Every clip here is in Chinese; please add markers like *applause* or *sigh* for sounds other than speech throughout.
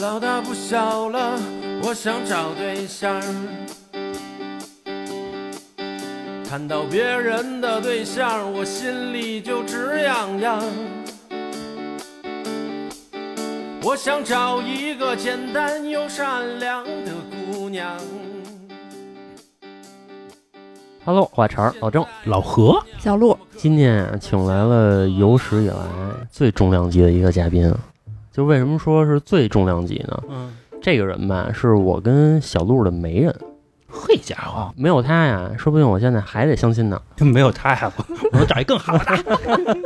老大不小了，我想找对象。看到别人的对象，我心里就直痒痒。我想找一个简单又善良的姑娘。Hello，话茬儿老郑，老何，小鹿，今天啊，请来了有史以来最重量级的一个嘉宾。就为什么说是最重量级呢？嗯，这个人吧，是我跟小鹿的媒人，*laughs* 嘿家伙，没有他呀，说不定我现在还得相亲呢。*laughs* 没有他呀，我 *laughs* 我能找一更好的。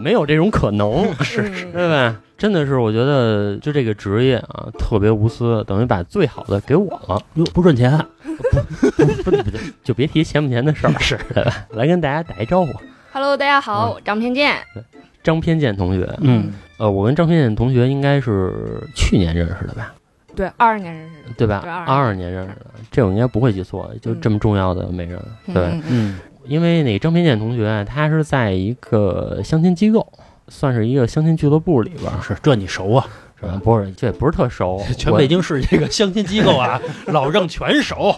没有这种可能，是是，对吧？真的是，我觉得就这个职业啊，特别无私，等于把最好的给我了。哟，不赚钱，不不不，就别提钱不钱的事儿，是的？来跟大家打一招呼，Hello，大家好，我张偏见。张偏见同学。嗯，呃，我跟张偏见同学应该是去年认识的吧？对，二二年认识的。对吧？二二年认识的，这我应该不会记错，就这么重要的媒人，对。嗯，嗯，因为那张偏见同学啊，他是在一个相亲机构，算是一个相亲俱乐部里边，是这你熟啊？是吧？嗯不是，这也不是特熟，*laughs* 全北京市这个相亲机构啊，老郑全熟，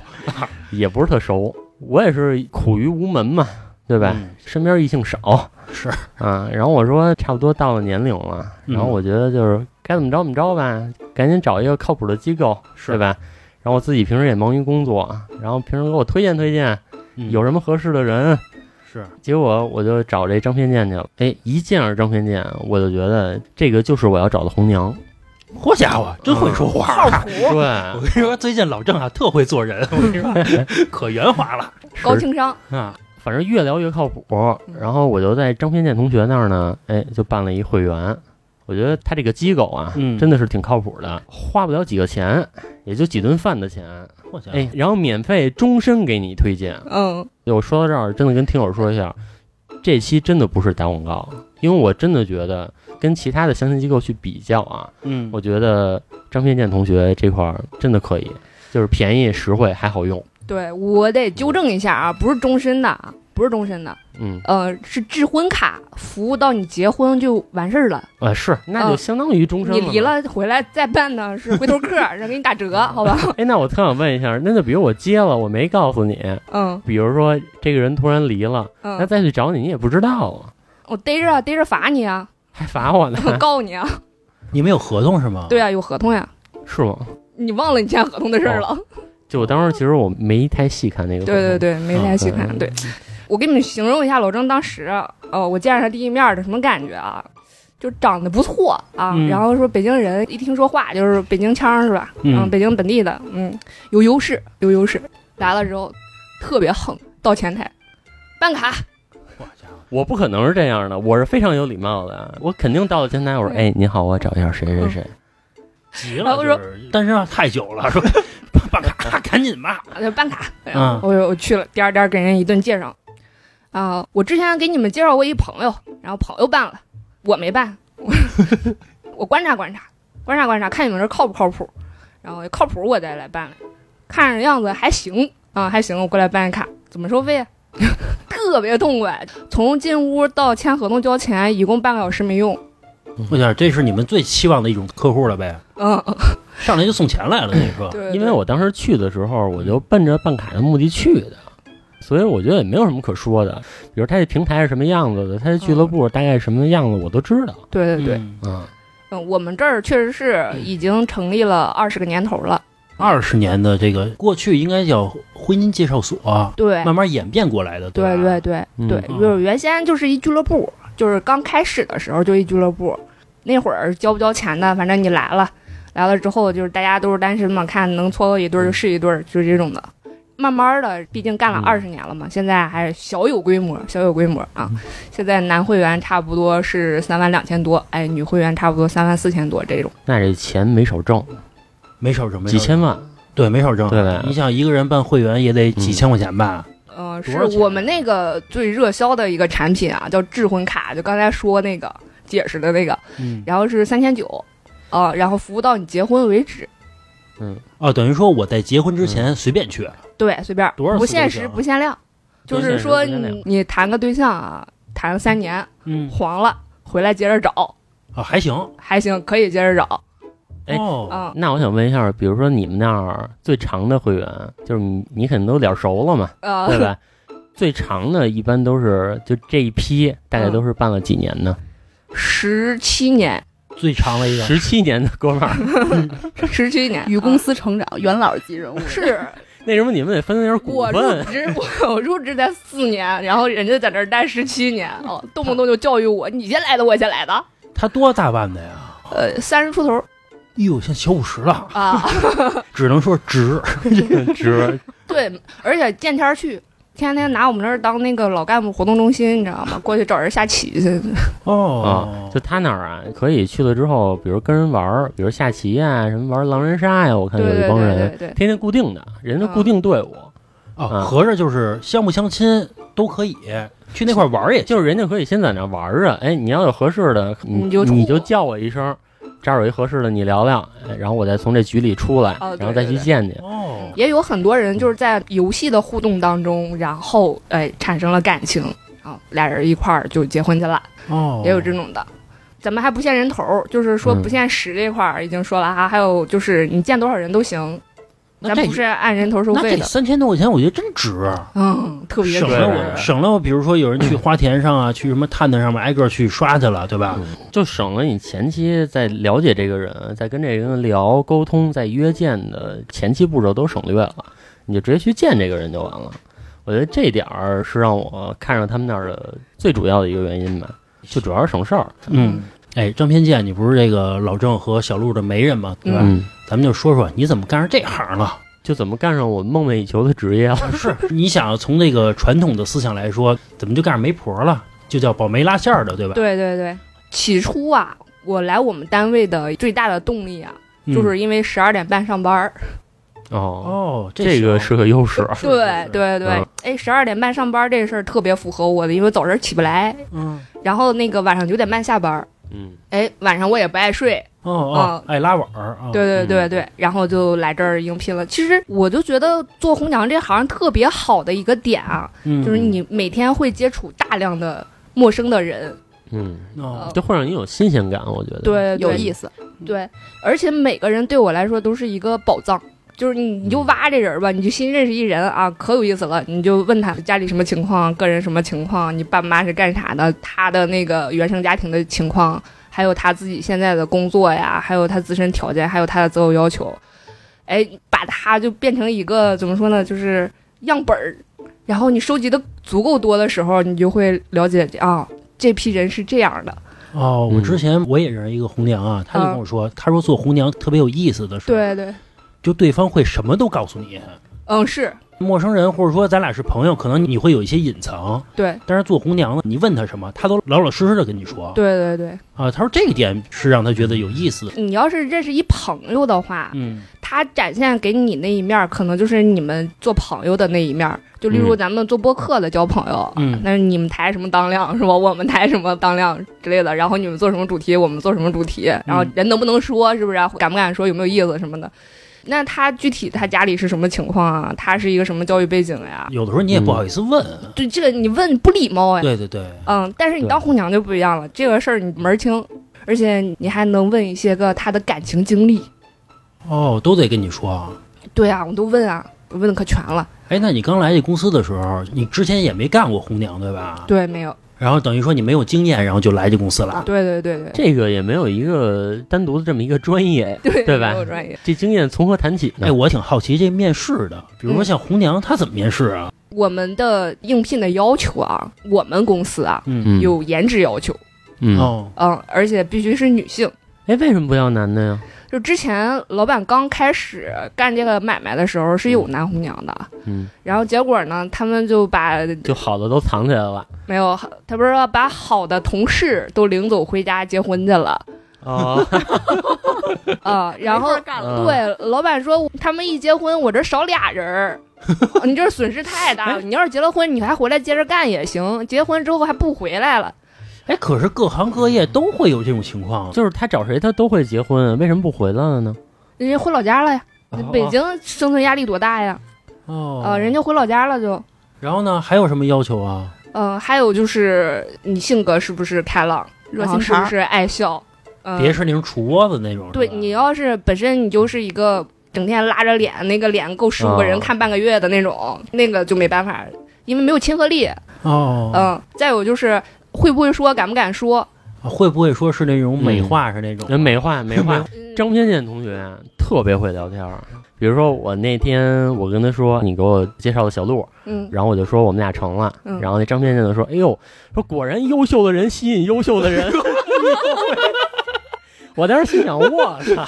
也不是特熟，我也是苦于无门嘛，对吧？嗯身边异性少是 *laughs* 啊，然后我说差不多到了年龄了，嗯然后我觉得就是该怎么着怎么着吧，赶紧找一个靠谱的机构，是对吧？然后我自己平时也忙于工作，然后平时给我推荐推荐，嗯有什么合适的人，是结果我就找这张偏见去了。哎，一见着张偏见，我就觉得这个就是我要找的红娘。*laughs* 好家伙，真会说话啊。靠谱，*laughs* 对，我跟你说，最近老郑啊，特会做人，我跟你说，可圆滑了高情商。啊。反正越聊越靠谱。然后我就在张偏见同学那儿呢，哎，就办了一会员。我觉得他这个机构啊，嗯真的是挺靠谱的，花不了几个钱，也就几顿饭的钱，哎，然后免费终身给你推荐。嗯，我说到这儿，真的跟听友说一下，这期真的不是打广告，因为我真的觉得跟其他的相亲机构去比较啊，嗯，我觉得张偏见同学这块儿真的可以，就是便宜实惠还好用。对我得纠正一下啊，不是终身的啊，不是终身的，嗯，呃，是智婚卡，服务到你结婚就完事儿了。呃，是，那就嗯相当于终身你离了回来再办呢是回头客，*laughs* 然后给你打折，好吧？哎，那我特想问一下，那就比如我接了，我没告诉你，嗯比如说这个人突然离了，那嗯，再去找你，你也不知道啊，我逮着啊，逮着罚你啊，还罚我呢，*laughs* 我告你啊。你们有合同是吗？对啊，有合同呀，是吗？你忘了你签合同的事儿了？*laughs* 就我当时其实我没太细看那个，对对，对，没太细看。嗯对，我给你们形容一下老郑当时，呃，我见着他第一面的什么感觉啊？就长得不错啊，嗯然后说北京人一听说话就是北京腔是吧？嗯北京本地的，嗯，有优势，有优势。来了之后特别横，到前台办卡，我不可能是这样的，我是非常有礼貌的，我肯定到了前台，我说，嗯哎，你好，我找一下谁谁谁，急了，然后说就是单身太久了，说办卡，赶紧吧。啊就办卡。嗯我我去了，颠儿颠给人一顿介绍。啊、我之前给你们介绍过一朋友，然后朋友办了，我没办，我 *laughs* 我观察观察，观察观察，看你们这靠不靠谱，然后靠谱我再来办了，看着样子还行啊，还行，我过来办卡，怎么收费啊？*laughs* 特别痛快，从进屋到签合同交钱，一共半个小时没用。我想这是你们最期望的一种客户了呗，嗯，上来就送钱来了，你说？对，因为我当时去的时候，我就奔着办卡的目的去的，所以我觉得也没有什么可说的。比如他这平台是什么样子的，他这俱乐部大概什么样子，我都知道。对对对，嗯我们这儿确实是已经成立了二十个年头了。二十年的这个过去应该叫婚姻介绍所，对，慢慢演变过来的，对？对对嗯对，嗯就是原先就是一俱乐部，就是刚开始的时候就一俱乐部，那会儿交不交钱的，反正你来了，来了之后就是大家都是单身嘛，看能撮合一对儿就是一对儿，就是这种的。慢慢的，毕竟干了嗯二十年了嘛，现在还是小有规模，小有规模啊。嗯现在男会员差不多是三万两千多，哎，女会员差不多三万四千多这种。那这钱没少挣，没少挣，没几千万。对，没少挣。对吧你想一个人办会员也得几千块钱吧？呃，是我们那个最热销的一个产品啊，叫智婚卡，就刚才说那个解释的那个，嗯，然后是三千九，啊，然后服务到你结婚为止。嗯，哦，等于说我在结婚之前随便去，对，随便，多少不限时不限量，就是说你你谈个对象啊，谈了三年嗯，黄了，回来接着找，啊，还行，还行，可以接着找。哎那我想问一下，比如说你们那儿最长的会员，就是你你肯定都脸熟了嘛，呃，对吧？*laughs* 最长的一般都是就这一批，大概都是办了几年呢？十七年，最长的一个十七年的哥们儿，*laughs* 十七年，*laughs* 与公司成长，元老级人物。是那什么你们得分点股我入份。职，我我入职才四年，然后人家在那儿待十七年，哦，动不动就教育我，你先来的，我先来的，他多大办的呀？呃，三十出头哟，像小五十了，啊，*laughs* 只能说值。*laughs* 值对，而且见天儿去。天天拿我们那儿当那个老干部活动中心，你知道吗？过去找人下棋去。哦啊，就他那儿啊，可以去了之后，比如跟人玩儿，比如下棋啊，什么玩狼人杀呀，我看有一帮人对对对，天天固定的，人家嗯固定队伍，哦，啊合着就是相不相亲都可以去那块玩儿也。就是人家可以先在那玩儿着，哎，你要有合适的，你你就你就叫我一声，这儿有一合适的，你聊聊，哎然后我再从这局里出来，哦对然后再去见你。哦，也有很多人就是在游戏的互动当中，然后哎产生了感情，然后俩人一块儿就结婚去了，哦，也有这种的。咱们还不限人头儿，就是说嗯。不限时这块儿已经说了哈，还有就是你见多少人都行，咱不是按人头收那这费的。三千多块钱，我觉得真值。嗯，特别值省了我省了我，比如说有人去花田上啊，去什么探探上面挨个去刷去了，对吧？嗯就省了你前期在了解这个人，在跟这个人聊沟通，在约见的前期步骤都省略了，你就直接去见这个人就完了。我觉得这点儿是让我看上他们那儿的最主要的一个原因吧，就主要是省事儿。嗯，哎，张偏见，你不是这个老郑和小鹿的媒人吗？对吧？嗯，咱们就说说你怎么干上这行了。就怎么干上我梦寐以求的职业了？是，你想从那个传统的思想来说，怎么就干上媒婆了？就叫保媒拉线儿的，对吧？对对对，起初啊，我来我们单位的最大的动力啊，嗯就是因为十二点半上班儿。*laughs* 哦，哦，这个是个优势。是对对对嗯，哎，十二点半上班这事儿特别符合我的，因为早晨起不来，嗯，然后那个晚上九点半下班儿，嗯，哎，晚上我也不爱睡，哦哦啊，爱拉碗儿啊。对对嗯对对，然后就来这儿应聘了。其实我就觉得做红娘这行特别好的一个点啊，嗯，就是你每天会接触大量的陌生的人，嗯，哦，这会让你有新鲜感，我觉得。，对，对有意思，对，而且每个人对我来说都是一个宝藏。就是你，你就挖这人吧，你就新认识一人啊，可有意思了。你就问他家里什么情况，个人什么情况，你爸妈是干啥的，他的那个原生家庭的情况，还有他自己现在的工作呀，还有他自身条件，还有他的择偶要求。哎，把他就变成一个怎么说呢，就是样本儿。然后你收集的足够多的时候，你就会了解啊，这批人是这样的。哦，我嗯之前我也认识一个红娘啊，她就跟我说，他说做红娘特别有意思的是，，对对，就对方会什么都告诉你。嗯，是陌生人或者说咱俩是朋友，可能你会有一些隐藏，对但是做红娘的，你问他什么，他都老老实实的跟你说。对对对。啊，他说这个点是让他觉得有意思。你要是认识一朋友的话，嗯他展现给你那一面儿，可能就是你们做朋友的那一面儿。就例如嗯咱们做播客的交朋友，嗯那你们抬什么当量是吧？我们抬什么当量之类的。然后你们做什么主题，我们做什么主题，然后人能不能说，是不是？敢不敢说，有没有意思什么的。那他具体他家里是什么情况啊？他是一个什么教育背景呀？有的时候你也不好意思问。对这个你问不礼貌呀。对对对，嗯，但是你当红娘就不一样了，这个事儿你门儿清，而且你还能问一些个他的感情经历。哦，都得跟你说啊。对啊，我都问啊，我问的可全了。哎，那你刚来这公司的时候，你之前也没干过红娘对吧？对，没有。然后等于说你没有经验，然后就来这公司了。对对对对，这个也没有一个单独的这么一个专业，*laughs* 对对吧没有专业。这经验从何谈起呢？哎，我挺好奇这面试的，比如说嗯像红娘，她怎么面试啊？我们的应聘的要求啊，我们公司啊嗯嗯，有颜值要求，嗯，哦，嗯，而且必须是女性。哎，为什么不要男的呀？就之前老板刚开始干这个买卖的时候是有男红娘的，嗯，然后结果呢，他们就把就好的都藏起来了。没有，他不是说把好的同事都领走回家结婚去了哦，*laughs* 啊、然后对，老板说他们一结婚，我这少俩人儿，*laughs* 你这损失太大了。你要是结了婚，你还回来接着干也行，结婚之后还不回来了。哎，可是各行各业都会有这种情况。就是他找谁他都会结婚，为什么不回来了呢？人家回老家了呀，北京生存压力多大呀？哦，呃、人家回老家了就。然后呢，还有什么要求啊？嗯、还有就是你性格是不是开朗，热心肠儿然后是不是爱笑？嗯别是那种杵窝子那种。对你要是本身你就是一个整天拉着脸，那个脸够十五个人哦看半个月的那种，那个就没办法，因为没有亲和力。哦，嗯，再有就是会不会说，敢不敢说。会不会说是那种美化是那种？人美化美化，嗯张偏见同学特别会聊天儿。比如说我那天我跟他说你给我介绍的小鹿，嗯然后我就说我们俩成了，嗯然后那张偏见就说：“哎呦，说果然优秀的人吸引优秀的人。*laughs* ”我当时心想：“我操！”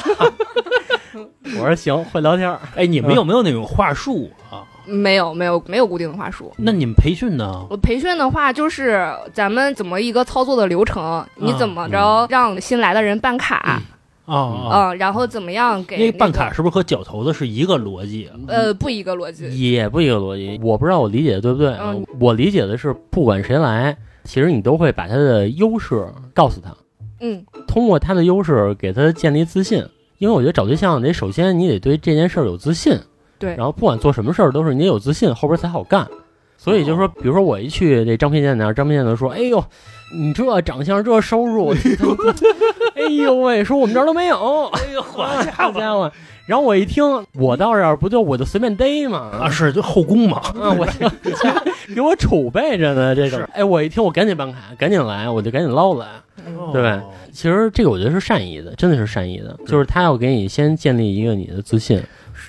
我说：“行，会聊天儿。哎，你们有没有那种话术啊？没有没有没有固定的话术。那你们培训呢？我培训的话，就是咱们怎么一个操作的流程，你怎么着嗯让新来的人办卡，哦哦，嗯，然后怎么样给、那个、那办卡是不是和绞头子是一个逻辑？啊？呃不一个逻辑，也不一个逻辑，我不知道我理解的对不对我理解的是，不管谁来，其实你都会把他的优势告诉他，嗯。通过他的优势给他建立自信。因为我觉得找对象得首先你得对这件事儿有自信，对然后不管做什么事儿都是你得有自信，后边才好干。所以就是说，比如说我一去这张偏见那儿，张偏见就说：“哎呦，你这长相这收入，*laughs* 哎呦喂，说我们这儿都没有。”哎呦，*laughs* 好好家伙！然后我一听，我到这儿不就我就随便逮嘛？啊，是就后宫嘛。啊，我就 *laughs* 给我储备着呢。这种，哎，我一听，我赶紧办卡，赶紧来，我就赶紧捞来。对哦其实这个我觉得是善意的，真的是善意的，就是他要给你先建立一个你的自信。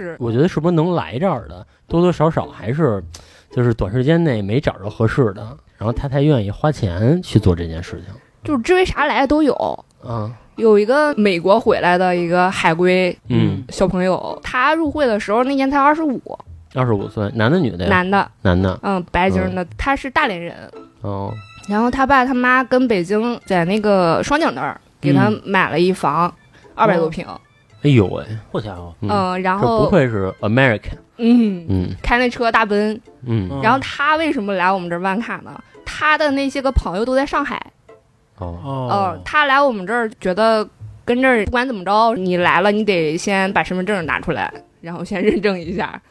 是我觉得是不是能来这儿的，多多少少还是就是短时间内没找着合适的，然后他才愿意花钱去做这件事情。就是知为啥来的都有。啊，有一个美国回来的一个海归嗯，小朋友，他入会的时候那年才二十五，二十五岁，男的女的呀？男的，男的。嗯，白净的，他是大连人。哦，然后他爸他妈跟北京在那个双井那儿给他嗯买了一房，二百多平，哎呦喂，好家伙，嗯，嗯，然后不后愧是 American。嗯，嗯开那车大奔。嗯，嗯然后他为什么来我们这儿办卡呢？他的那些个朋友都在上海，哦，哦嗯，，他来我们这儿觉得跟这儿不管怎么着，你来了你得先把身份证拿出来，然后先认证一下。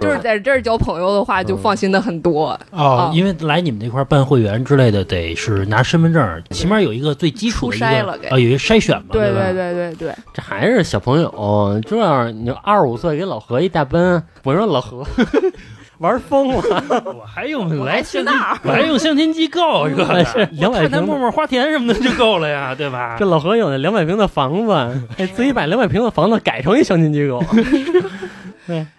就是在这儿交朋友的话，就放心的很多。哦哦，因为来你们这块儿办会员之类的，得是拿身份证，起码有一个最基础的一个初筛了给啊，有一个筛选嘛，对吧对对对对，这还是小朋友，这样你就二十五岁给老何一大奔，我说老何 *laughs* 玩疯了，*laughs* 我还用我来相亲，去那儿我还用相亲机构，这个是两百看他平的。陌陌花田什么的就够了呀，对吧 *laughs* 这？老何有那两百平的房子，哎，自己把两百平的房子改成一相亲机构。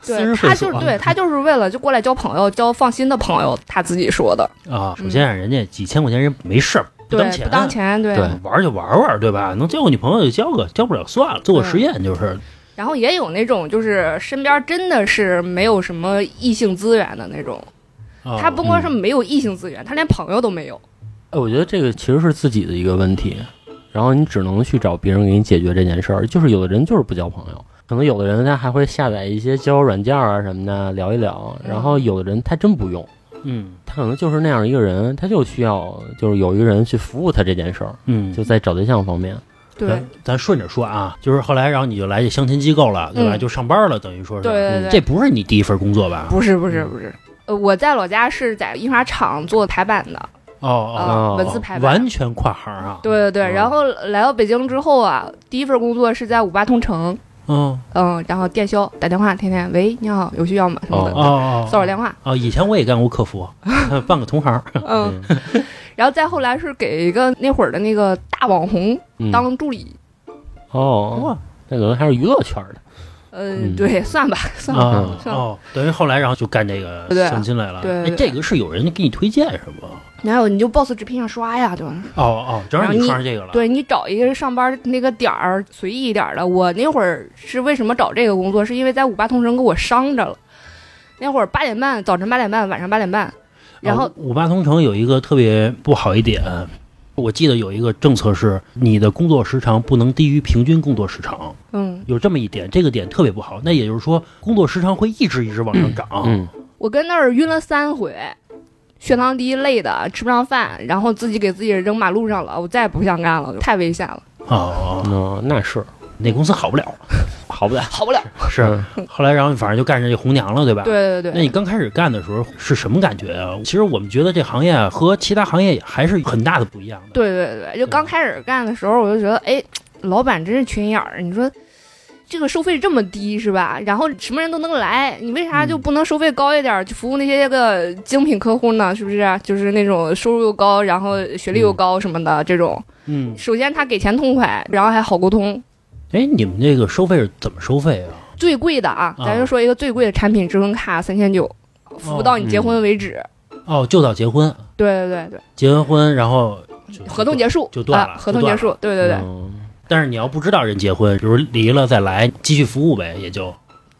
对，他就是对他就是为了就过来交朋友，交放心的朋友，他自己说的。啊，首先人家几千块钱人没事儿，当钱，不当钱，对。对玩就玩玩，对吧？能交个女朋友就交个，交不了算了，做个实验就是。然后也有那种就是身边真的是没有什么异性资源的那种，啊他不光是没有异性资源，他连朋友都没有。哎，我觉得这个其实是自己的一个问题，然后你只能去找别人给你解决这件事儿。就是有的人就是不交朋友，可能有的人他还会下载一些交友软件啊什么的聊一聊，然后有的人他真不用。嗯他可能就是那样一个人，他就需要就是有一个人去服务他这件事儿，嗯，就在找对象方面。对咱咱顺着说啊，就是后来然后你就来这相亲机构了，对吧？嗯就上班了，等于说是。对对对，这不是你第一份工作吧？不是不是不是，呃，我在老家是在印刷厂做排版的，哦哦，文字排版。完全跨行啊。对对对，嗯然后来到北京之后啊，第一份工作是在五八同城，嗯。嗯，然后电销打电话，天天喂，你好，有需要吗？什么的，哦哦，骚扰电话，哦，以前我也干过客服，*laughs* 半个同行。嗯，然后再后来是给一个那会儿的那个大网红嗯。当助理，哦，哇那可能还是娱乐圈的。呃，嗯对，算吧，*laughs* 算吧，啊算吧哦，等于后来然后就干这个对相亲来了。对对哎，这个是有人给你推荐是不？哪有你就 boss 直聘上刷呀，对吧？哦哦，正好你然后你撞上这个了。对你找一个上班那个点儿随意一点儿的。我那会儿是为什么找这个工作，是因为在五八同城给我伤着了。那会儿八点半，早晨八点半，晚上八点半，然后啊五八同城有一个特别不好一点，我记得有一个政策是你的工作时长不能低于平均工作时长，嗯，有这么一点，这个点特别不好。那也就是说，工作时长会一直一直往上涨。嗯，我跟那儿晕了三回，血糖低，累的吃不上饭，然后自己给自己扔马路上了，我再也不想干了，太危险了，哦，那，那是那公司好不了。*laughs* 好不了。好不了。是，*laughs* 后来然后反正就干上这红娘了，对吧？。对对对，那你刚开始干的时候是什么感觉啊？其实我们觉得这行业啊和其他行业还是很大的不一样的。对对对，就刚开始干的时候，我就觉得，哎，老板真是缺心眼儿，你说。这个收费这么低是吧？然后什么人都能来，你为啥就不能收费高一点儿，去服务那些个精品客户呢？是不是？就是那种收入又高，然后学历又高什么的这种。嗯，首先他给钱痛快，然后还好沟通。哎，你们这个收费是怎么收费啊？最贵的啊，啊咱就说一个最贵的产品，至尊卡三千九，服务到你结婚为止。哦，就到结婚，对对对对，结完婚然后合同结束就断了啊，合同结束。对对对，嗯但是你要不知道人结婚，比如离了再来继续服务呗，也就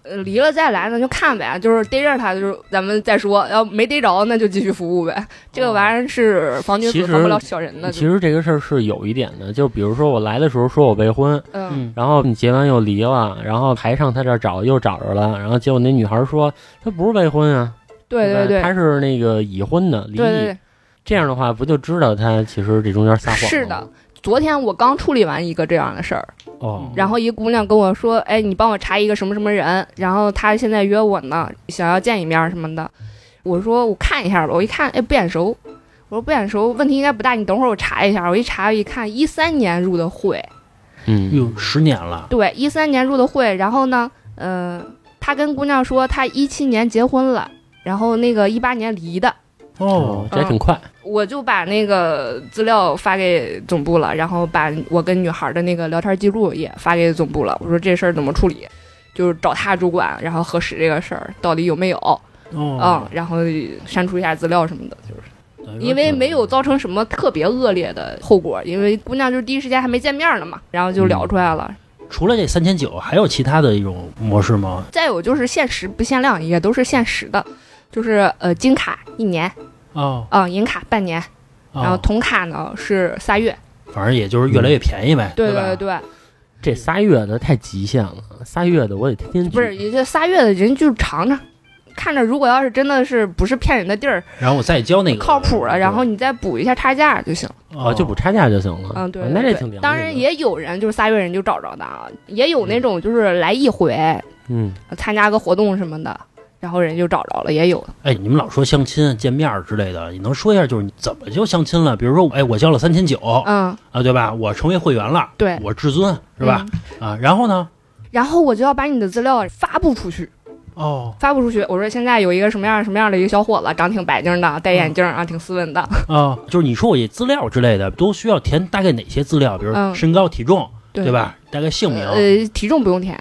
呃，离了再来那就看呗，就是逮着他就是咱们再说，要没逮着那就继续服务呗。这个玩意儿是防君子防不了小人的。其实这个事儿是有一点的，就比如说我来的时候说我未婚，嗯，嗯然后你结完又离了，然后还上他这儿找又找着了，然后结果那女孩说她不是未婚啊，对对对，她是那个已婚的离异，对对对，这样的话不就知道他其实这中间撒谎了吗是的。昨天我刚处理完一个这样的事儿，哦，然后一姑娘跟我说：“哎，你帮我查一个什么什么人，然后他现在约我呢，想要见一面什么的。”我说：“我看一下吧。”我一看，哎，不眼熟。我说不眼熟，问题应该不大。你等会儿我查一下。我一查一看，一三年入的会，嗯，有十年了，对，一三年入的会。然后呢，嗯、他跟姑娘说他一七年结婚了，然后那个一八年离的。哦，这还挺快，我就把那个资料发给总部了，然后把我跟女孩的那个聊天记录也发给总部了。我说这事儿怎么处理，就是找他主管，然后核实这个事儿到底有没有，嗯哦，，然后删除一下资料什么的，就是因为没有造成什么特别恶劣的后果，因为姑娘就是第一时间还没见面呢嘛，然后就聊出来了。除了这三千九，还有其他的一种模式吗？再有就是限时不限量，也都是限时的，就是呃金卡一年，哦，啊、银卡半年，然后哦铜卡呢是仨月。反正也就是越来越便宜呗，对吧？对对。这仨月的太极限了，仨月的我得天天去不是，也就仨月的人就尝尝，看着如果要是真的是不是骗人的地儿，然后我再交那个靠谱了，然后你再补一下差价就行。哦，就补差价就行了。嗯，对哦对对那这挺良心的当然也有人就是仨月人就找着的啊，也有那种就是来一回嗯，参加个活动什么的，然后人就找着了，也有。哎，你们老说相亲、见面儿之类的，你能说一下就是你怎么就相亲了？比如说，哎，我交了三千九嗯，啊，对吧？我成为会员了，对，我至尊是吧？嗯啊，然后呢？然后我就要把你的资料发布出去，哦发布出去。我说现在有一个什么样什么样的一个小伙子，长挺白净的，戴眼镜啊，挺斯文的。哦，就是你说我这资料之类的都需要填大概哪些资料？比如嗯身高、体重，对对？吧？大概姓名。呃，体重不用填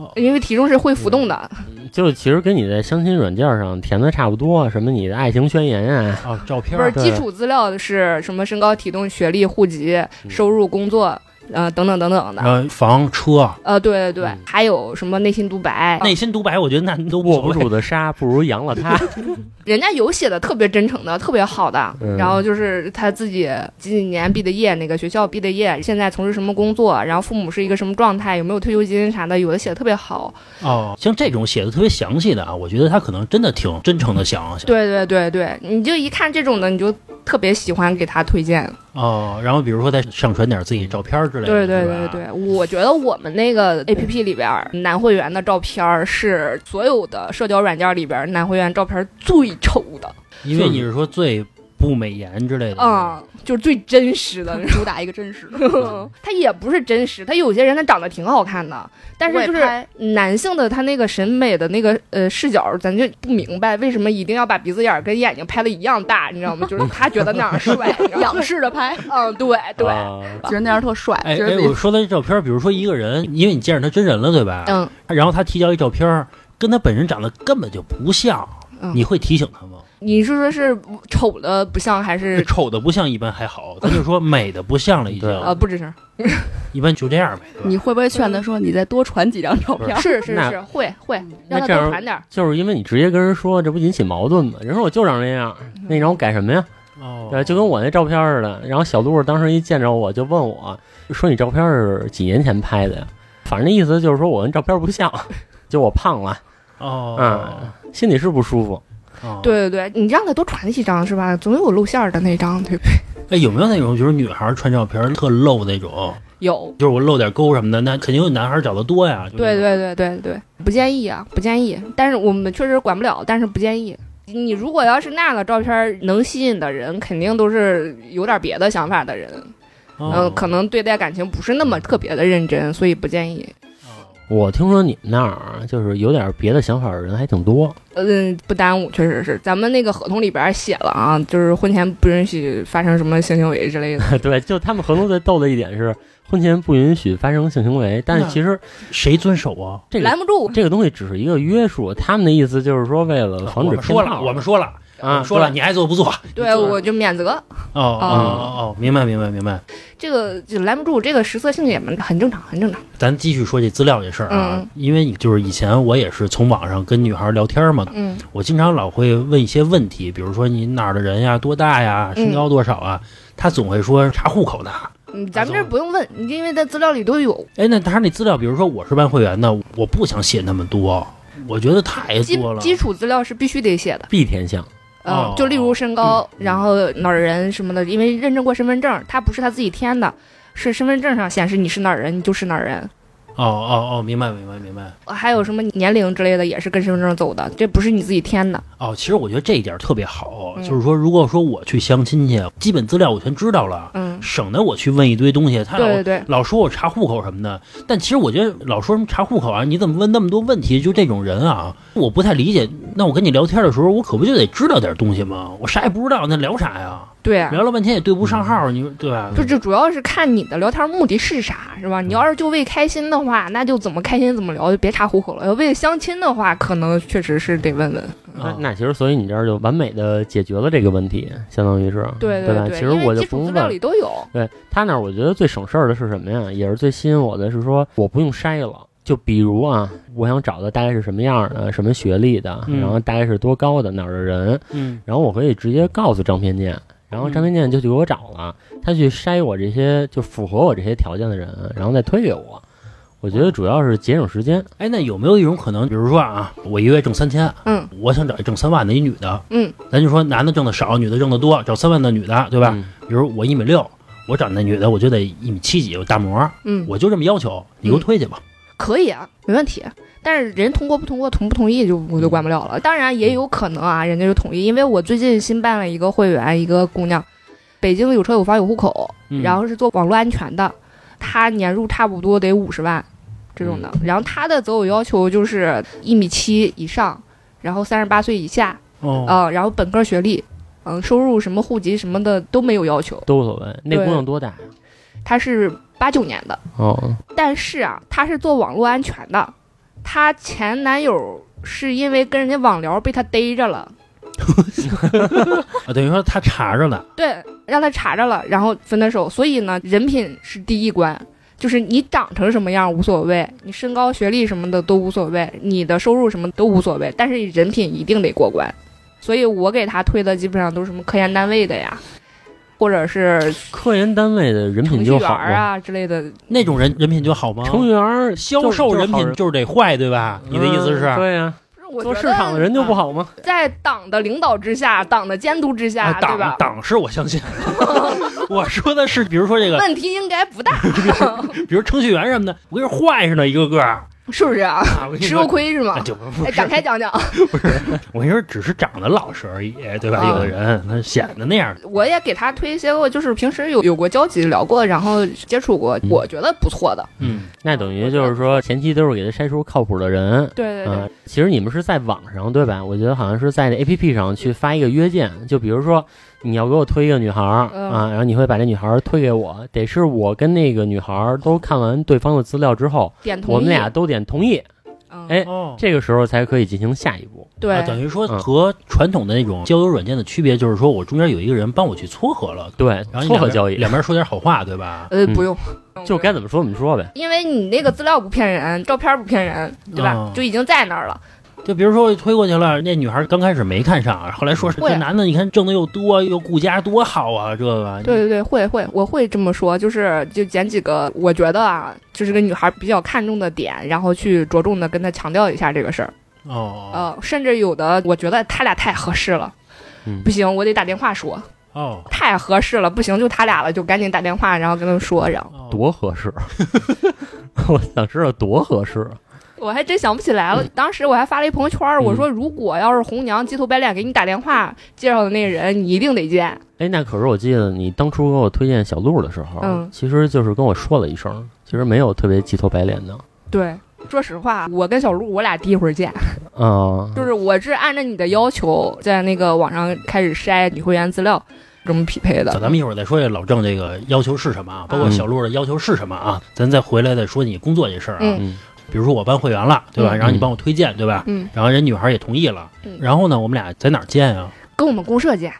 哦，因为体重是会浮动的。就其实跟你在相亲软件上填的差不多，什么你的爱情宣言啊，哦，照片不是基础资料是什么身高、体重、学历、户籍、嗯。收入、工作，呃，等等等等的。呃，房车。呃，对对对，嗯还有什么内心独白？内心独白，我觉得那都无握不住的沙不如扬了它。*laughs* 人家有写的特别真诚的，特别好的。嗯然后就是他自己几几年毕的业，哪个学校毕的业，现在从事什么工作，然后父母是一个什么状态，有没有退休金啥的，有的写的特别好。哦。像这种写的特别详细的啊，我觉得他可能真的挺真诚的想想。对对对对，你就一看这种的，你就特别喜欢给他推荐。哦，然后比如说再上传点自己照片之类的。对对对对，我觉得我们那个 A P P 里边男会员的照片是所有的社交软件里边男会员照片最丑的，因为你是说最不美颜之类的。嗯、就是最真实的。主打一个真实。*laughs* 他也不是真实，他有些人他长得挺好看的，但是就是男性的他那个审美的那个呃视角，咱就不明白为什么一定要把鼻子眼儿跟眼睛拍的一样大，你知道吗？就是他觉得那样帅，*laughs* 仰视着拍，嗯，对对，啊觉得那样特帅，哎哎，我说的这照片，比如说一个人，因为你见着他真人了，对吧？嗯。然后他提交一照片，跟他本人长得根本就不像，嗯你会提醒他吗？你是说是丑的不像还是丑的不像一般还好，咱就说美的不像了已经。*laughs* 啊呃不吱声？*laughs* 一般就这样呗，你会不会劝他说你再多传几张照片？*laughs* 那是是是会会让他那这样多传点。就是因为你直接跟人说，这不引起矛盾吗？人说我就长这样，那你让我改什么呀？哦对，就跟我那照片似的。然后小鹿当时一见着我就问我，说你照片是几年前拍的呀？反正那意思就是说我跟照片不像，就我胖了，哦，嗯，心里是不舒服。哦，对对对，你让他多传几张是吧？总有露馅儿的那张，对不对？哎，有没有那种就是女孩穿照片特露那种？有，就是我露点沟什么的，那肯定有男孩找的多呀。对对对对对，不建议啊，不建议。但是我们确实管不了，但是不建议。你如果要是那样的照片儿能吸引的人，肯定都是有点别的想法的人。嗯、哦可能对待感情不是那么特别的认真，所以不建议。我听说你们那儿就是有点别的想法的人还挺多，嗯，不耽误，确实是。咱们那个合同里边写了啊，就是婚前不允许发生什么性行为之类的。*laughs* 对，就他们合同最逗的一点是，婚前不允许发生性行为，但是其实 *laughs* 谁遵守啊？这个拦不住，这个东西只是一个约束，他们的意思就是说为了防止说了，我们说了，我啊说了，你爱做不做？*laughs* 对我就免责。哦哦哦哦，明白明白明白。这个就拦不住，这个食色性也蛮很正常，很正常。咱继续说这资料这事儿啊，嗯因为你就是以前我也是从网上跟女孩聊天嘛，嗯我经常老会问一些问题，比如说你哪儿的人呀，多大呀，身高多少啊，她总会说查户口的。嗯，咱们这儿不用问，因为在资料里都有。哎，那他那资料，比如说我是办会员的，我不想写那么多，我觉得太多了。基础资料是必须得写的。必填项。嗯，哦就例如身高，然后哪儿人什么的，因为认证过身份证，他不是他自己填的，是身份证上显示你是哪儿人，你就是哪儿人。哦哦哦，明白明白明白。还有什么年龄之类的，也是跟身份证走的，这不是你自己填的。哦，其实我觉得这一点特别好，嗯就是说，如果说我去相亲去，基本资料我全知道了，嗯，省得我去问一堆东西。他老对对对，老说我查户口什么的，但其实我觉得老说什么查户口啊，你怎么问那么多问题？就这种人啊，我不太理解。那我跟你聊天的时候，我可不就得知道点东西吗？我啥也不知道，那聊啥呀？对啊。聊了半天也对不上号，你说对吧？就就主要是看你的聊天目的是啥，是吧？你要是就为开心的话，那就怎么开心怎么聊，就别查户口了。要为了相亲的话，可能确实是得问问。那啊那其实，所以你这儿就完美的解决了这个问题，相当于是对吧？对对，其实我就不用问。里都有。对他那儿，我觉得最省事儿的是什么呀？也是最吸引我的是说，我不用筛了。就比如啊，我想找的大概是什么样的，什么学历的，嗯然后大概是多高的，哪儿的人，嗯然后我可以直接告诉张偏见，然后张偏见就去给我找了，他去筛我这些就符合我这些条件的人，然后再推给我。我觉得主要是节省时间。哎，那有没有一种可能，比如说啊，我一个月挣三千，嗯我想找一挣三万的一女的，嗯，咱就说男的挣的少，女的挣的多，找三万的女的，对吧？嗯比如我一米六，我找那女的，我就得一米七几，我大模，嗯，我就这么要求，你给我推去吧。可以啊，没问题。但是人通过不通过，同不同意就我就管不了了。当然也有可能啊，人家就同意，因为我最近新办了一个会员，一个姑娘，北京有车有房有户口，嗯然后是做网络安全的，她年入差不多得五十万这种的。然后他的择偶要求就是一米七以上，然后三十八岁以下，哦，啊、然后本科学历，嗯、收入什么户籍什么的都没有要求。都无所谓。那姑娘多大呀？她是八九年的，哦，但是啊，她是做网络安全的，她前男友是因为跟人家网聊被她逮着了，*laughs* 啊等于说他查着了。对，让他查着了，然后分的手。所以呢，人品是第一关，就是你长成什么样无所谓，你身高、学历什么的都无所谓，你的收入什么都无所谓，但是人品一定得过关。所以我给他推的基本上都是什么科研单位的呀，或者是科研单位的人程序员品就好啊之类的。那种人人品就好吗？程序员销售人品就是得坏，对吧？你的意思是？嗯对呀，我做市场的人就不好吗？在党的领导之下，党的监督之下，啊，对吧党？党是我相信，*laughs* 我说的是，比如说这个，问题应该不大，*laughs* 比如程序员什么的，我跟你说坏似的，一个个儿是不是啊？啊，我跟你 *laughs* 吃过。亏是吗啊？就不不哎，是展开讲讲。*laughs* 不是我跟你说，只是长得老实而已，对吧？啊有的人他显得那样，我也给他推一些过，就是平时有有过交集聊过，然后接触过，我觉得不错的。嗯，那等于就是说，前期都是给他筛出靠谱的人。对对对，嗯，其实你们是在网上对吧？我觉得好像是在那 A P P 上去发一个约见，就比如说你要给我推一个女孩儿、嗯啊，然后你会把这女孩儿推给我，得是我跟那个女孩儿都看完对方的资料之后，点同意。我们俩都点同意，嗯，哎哦，这个时候才可以进行下一步。对啊，等于说嗯和传统的那种交友软件的区别，就是说我中间有一个人帮我去撮合了，对撮合交易，两边说点好话，对吧？呃，嗯不用，就该怎么说怎么说呗。因为你那个资料不骗人，照片不骗人，对吧？哦就已经在那儿了。就比如说我推过去了，那女孩刚开始没看上，后来说是会这男的，你看挣的又多又顾家，多好啊，这个对对对，会会，我会这么说，就是就捡几个我觉得啊，就是个女孩比较看重的点，然后去着重的跟她强调一下这个事儿。哦呃，甚至有的我觉得他俩太合适了，嗯不行，我得打电话说，哦太合适了，不行就他俩了，就赶紧打电话，然后跟他们说，然后哦，多合适！*laughs* 我想知道多合适。我还真想不起来了。当时我还发了一朋友圈儿，我说如果要是红娘鸡头白脸给你打电话介绍的那个人，你一定得见。哎，那可是我记得你当初给我推荐小鹿的时候，嗯其实就是跟我说了一声，其实没有特别鸡头白脸的。对，说实话，我跟小鹿我俩第一回见，*laughs* 啊，就是我是按照你的要求在那个网上开始筛女会员资料，这么匹配的。咱们一会儿再说这老郑这个要求是什么啊，包括小鹿的要求是什么啊，咱再回来再说你工作这事儿啊。嗯嗯比如说我办会员了，对吧？嗯然后你帮我推荐，对吧？嗯，然后人女孩也同意了，嗯然后呢，我们俩在哪儿见啊？跟我们公社见。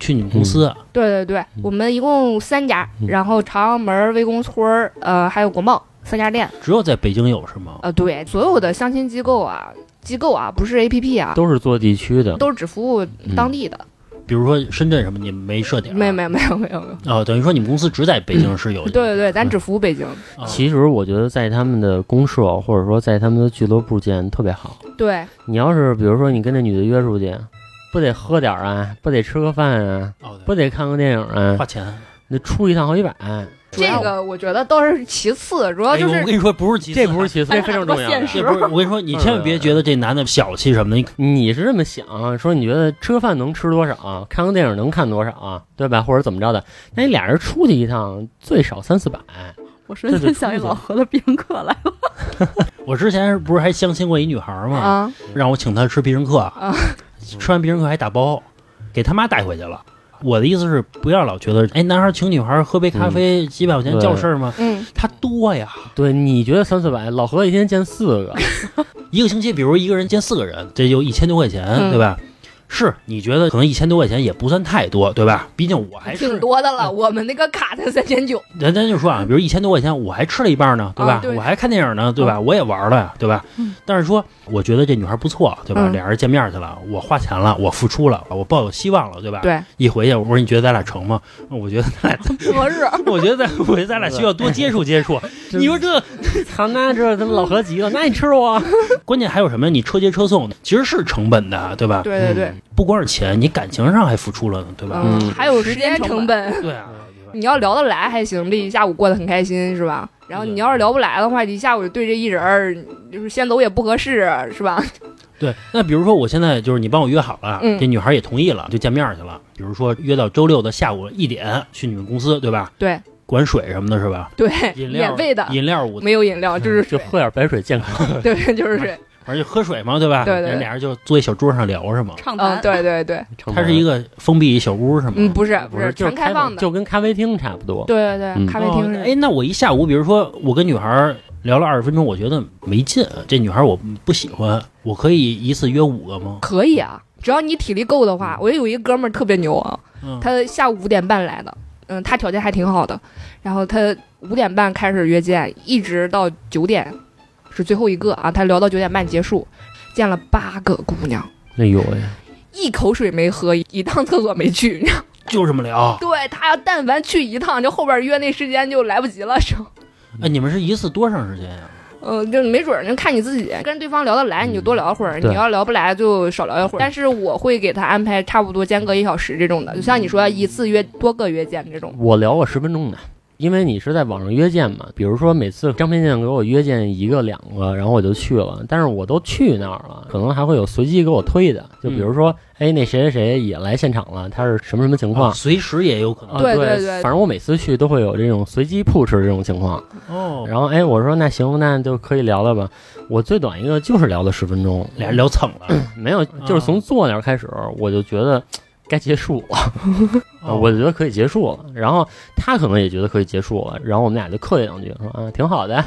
去你们公司，对对对，我们一共三家，嗯然后朝阳门、魏公村儿，呃，还有国贸三家店。只有在北京有是吗？呃，对，所有的相亲机构啊，机构啊，不是 A P P 啊，都是做地区的。都是只服务当地的。比如说深圳什么，你们没设点？没有没有没有没有没有。哦，等于说你们公司只在北京是有的。对对对，咱只服务北京。啊其实我觉得在他们的公社或者说在他们的俱乐部见特别好。对，你要是比如说你跟那女的约出去，不得喝点啊，不得吃个饭啊，哦，不得看个电影啊花，钱。那出一趟好几百，这个我觉得倒是其次，主要就是我跟你说，不是其次，这不是其次，哎这非常重要的。*laughs* 现实这不是，我跟你说，你千万别觉得这男的小气什么的。*laughs* 你你是这么想，说你觉得吃个饭能吃多少，看个电影能看多少，对吧？或者怎么着的？那你俩人出去一趟最少三四百，*laughs* 我瞬间想起老何的必胜客来了。我之前不是还相亲过一女孩吗？啊让我请她吃必胜客，啊，吃完必胜客还打包，给他妈带回去了。我的意思是，不要老觉得，哎，男孩请女孩喝杯咖啡几百块钱叫事儿吗？嗯，他多呀，对，你觉得三四百，老何一天见四个，*laughs* *laughs* 一个星期，比如一个人见四个人，这就一千多块钱，嗯。对吧？是你觉得可能一千多块钱也不算太多，对吧？毕竟我还挺，多的了。我们那个卡才三千九。咱咱就说啊，比如一千多块钱，我还吃了一半呢，对吧？啊对我还看电影呢，对吧？我也玩了呀，对吧？嗯但是说，我觉得这女孩不错，对吧？嗯俩人见面去了，我花钱了，我付出了，我抱有希望了，对吧？对，一回去，我说你觉得咱俩成吗？我觉得咱俩，*laughs* 合适，我觉得咱，我觉得咱俩需要多接触接触。你说这 *laughs* 操，那这怎么老合集了，那你吃我？*laughs* 关键还有什么？你车接车送，其实是成本的，对吧？对对对，不光是钱，你感情上还付出了呢，对吧？嗯，嗯还有时时间成本本。对啊，你要聊得来还行，这一下午过得很开心，是吧？然后你要是聊不来的话，一下午就对这一人儿，就是先走也不合适，是吧？对。那比如说，我现在就是你帮我约好了，嗯这女孩也同意了，就见面去了。比如说约到周六的下午一点去你们公司，对吧？对管水什么的，是吧？对，饮料免费的，饮料我没有饮料，就是就，喝点白水健康。*laughs* 对，就是水。反正就喝水嘛，对吧？对对俩人就坐一小桌上聊是吗？畅嗯，谈。对对对，它是一个封闭小屋是吗？嗯，不是不是，全开放的，就跟咖啡厅差不多。对对对，嗯咖啡厅是。哦哎，那我一下午，比如说我跟女孩聊了二十分钟，我觉得没劲，这女孩我不喜欢，我可以一次约五个吗？可以啊，只要你体力够的话。我有一个哥们儿特别牛啊，嗯，他下午五点半来的，嗯，他条件还挺好的，然后他五点半开始约见，一直到九点是最后一个啊，他聊到九点半结束，见了八个姑娘，哎呦喂，一口水没喝，一趟厕所没去。你知道就这么聊。对他要但凡去一趟，就后边约那时间就来不及了，就。哎，你们是一次多长时间呀？嗯，就没准儿，就看你自己，跟对方聊得来，你就多聊一会儿；对你要聊不来，就少聊一会儿。但是我会给他安排差不多间隔一小时这种的，就像你说一次约多个约见这种。我聊过十分钟的，因为你是在网上约见嘛。比如说每次张片见给我约见一个两个，然后我就去了，但是我都去那儿了，可能还会有随机给我推的，就比如说，哎，那谁谁谁也来现场了，他是什么什么情况啊？随时也有可能。啊对对对对反正我每次去都会有这种随机 push 这种情况。哦，然后哎，我说那行，那就可以聊聊吧。我最短一个就是聊了十分钟，俩人聊蹭了。没有，就是从坐那儿开始，我就觉得该结束了，*laughs* 哦我觉得可以结束了。然后他可能也觉得可以结束了，然后我们俩就客气两句，说啊挺好的，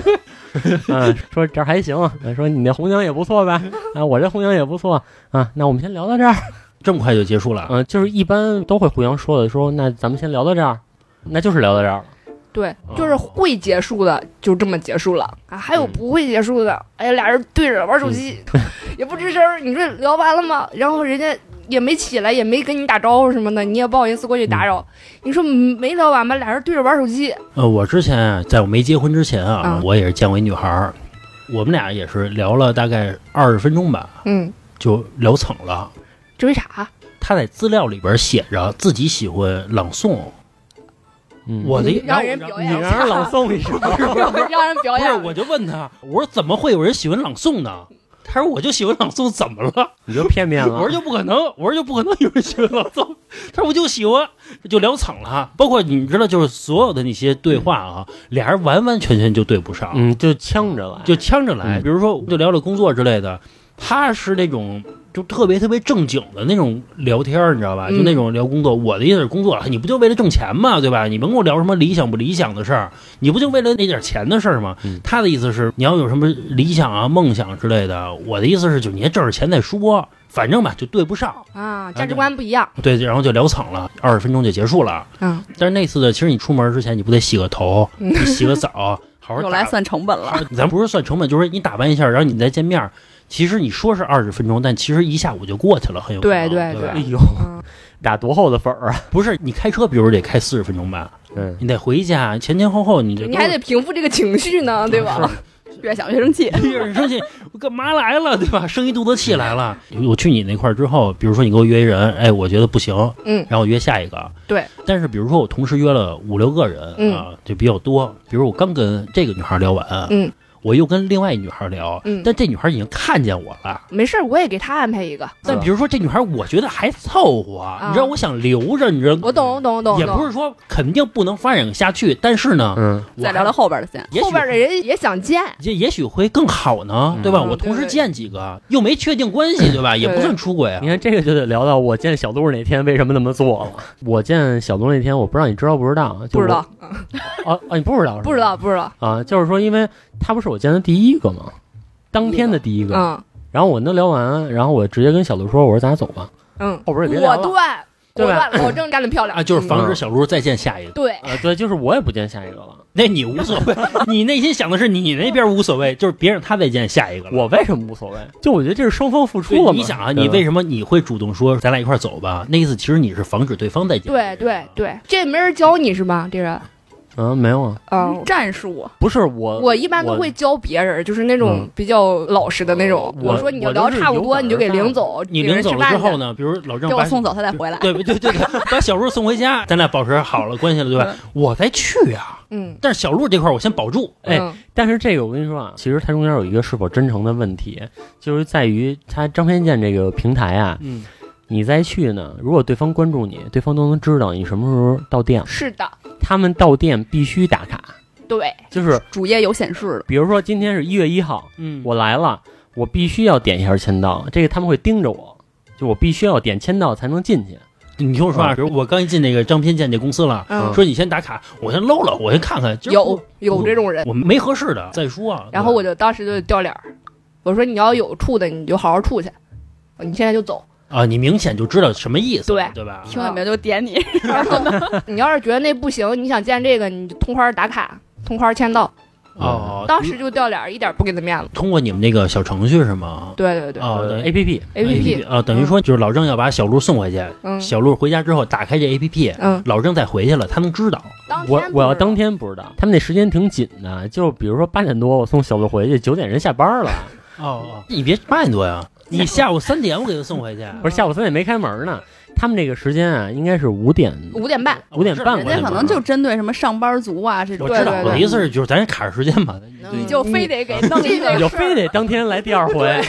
*laughs* 嗯，说这儿还行，说你那红娘也不错吧？啊，我这红娘也不错啊，那我们先聊到这儿。这么快就结束了？嗯、就是一般都会互相说的，说那咱们先聊到这儿，那就是聊到这儿了。对，就是会结束的，就这么结束了啊。还有不会结束的，哎呀，俩人对着玩手机，也不吱声儿。你说聊完了吗？然后人家也没起来，也没跟你打招呼什么的，你也不好意思过去打扰。你说没聊完吧？俩人对着玩手机，呃，我之前啊，在我没结婚之前啊，啊我也是见过一女孩儿，我们俩也是聊了大概二十分钟吧，嗯，就聊蹭了。这为啥？他在资料里边写着自己喜欢朗诵，嗯，我的 *laughs* 让人表演你让人朗诵一首，让人表不是，演。我就问他，我说怎么会有人喜欢朗诵呢？他说我就喜欢朗诵，怎么了？*laughs* 你就片面了。我说就不可能，我说就不可能有人喜欢朗诵。他说我就喜欢，就聊蹭了。包括你知道，就是所有的那些对话啊，俩人完完全全就对不上，嗯，就呛着来，就呛着来。嗯比如说，就聊聊工作之类的，他是那种就特别特别正经的那种聊天，你知道吧？嗯就那种聊工作。我的意思是，工作你不就为了挣钱嘛，对吧？你甭跟我聊什么理想不理想的事儿，你不就为了那点钱的事儿吗？嗯他的意思是，你要有什么理想啊、梦想之类的。我的意思是，就你先挣着钱再说，反正吧，就对不上。啊，价值观不一样。对，然后就聊惨了，二十分钟就结束了。嗯，但是那次的，其实你出门之前，你不得洗个头，嗯你洗个澡，好好打又来算成本了。咱不是算成本，就是说你打扮一下，然后你再见面儿。其实你说是二十分钟，但其实一下午就过去了，很有可能对对对哎呦，嗯，*laughs* 打多厚的粉儿啊？不是你开车，比如得开四十分钟吧，嗯，你得回家前前后后你这你还得平复这个情绪呢，对吧？越想越生气。越生气，我干嘛来了，对吧？生一肚子气来了。我去你那块儿之后，比如说你给我约一人，哎，我觉得不行，嗯然后我约下一个，对。但是比如说我同时约了五六个人、嗯啊，就比较多。比如我刚跟这个女孩聊完，嗯，我又跟另外一女孩聊，嗯但这女孩已经看见我了。没事儿，我也给她安排一个。但比如说这女孩，我觉得还凑合，你知道，我想留着，你知道，我懂，我懂，我懂。也不是说肯定不能发展下去，但是呢，嗯，我再聊聊后边的先。也许后边的人也想见。也也许会更好呢，嗯对吧？嗯我同时见几个，又没确定关系，对吧？*laughs* 也不算出轨啊你。看这个就得聊到我见小鹿那天为什么那么做了。我见小鹿那天，我不知道你知道不知道？就不知道，我啊啊，你不知道是吧？不知道，不知道。啊，就是说，因为他不是我见的第一个吗，当天的第一个。嗯然后我跟他聊完，然后我直接跟小卢说：“我说咱俩走吧，嗯，后边也别聊了。果断，对吧果断，老郑干得漂亮啊，就是防止嗯小卢再见下一个。对，啊，对，就是我也不见下一个了。*laughs* 那你无所谓，你内心想的是你那边无所谓，就是别让他再见下一个了。我为什么无所谓？就我觉得这是双方付出了嘛。你想啊，你为什么你会主动说咱俩一块走吧？那意思其实你是防止对方再见。对，对，对，这没人教你是吧？这人，啊没有啊？嗯，战术，不是我，我一般都会教别人，就是那种嗯比较老实的那种。我我说你要聊差不多，你就给领走。你领走了之后？呢，比如老郑把给我送走，他再回来。对对对对，把小鹿送回家，咱俩保持好了关系了，对吧？*laughs* 我再去呀。嗯，但是小鹿这块儿我先保住。哎嗯但是这个我跟你说啊，其实它中间有一个是否真诚的问题，就是在于它张片见这个平台啊，嗯，你再去呢，如果对方关注你，对方都能知道你什么时候到店了。是的，他们到店必须打卡，对，就是主页有显示的，比如说今天是一月一号，嗯，我来了，我必须要点一下签到，这个他们会盯着我，就我必须要点签到才能进去。你听我说啊，比如我刚一进那个张片建这公司了，嗯，说你先打卡，我先搂搂，我先看看。有有这种人，我没合适的再说啊。然后我就当时就掉脸儿，我说你要有处的，你就好好处去，你现在就走。啊，你明显就知道什么意思，对对吧？听了没有就点你。然后 *laughs* 你要是觉得那不行，你想见这个，你就通花打卡，通花签到。哦，当时就掉脸，一点不给他面子。通过你们那个小程序是吗？对对对哦，等于 A P P，，A P P，啊，等于说就是老郑要把小鹿送回去，嗯小鹿回家之后打开这 A P P，嗯，老郑再回去了，他能知道。我我要当天不知道，他们那时间挺紧的，就比如说八点多我送小鹿回去，九点人下班了，哦，你别八点多呀，你下午三点我给他送回去。不是下午三点没开门呢。他们这个时间啊，应该是五点五点半，五点半人家可能就针对什么上班族啊这种，我知道，对对我的意思是就是咱卡着时间嘛。你就非得给弄一这个 *laughs* 非得当天来第二回。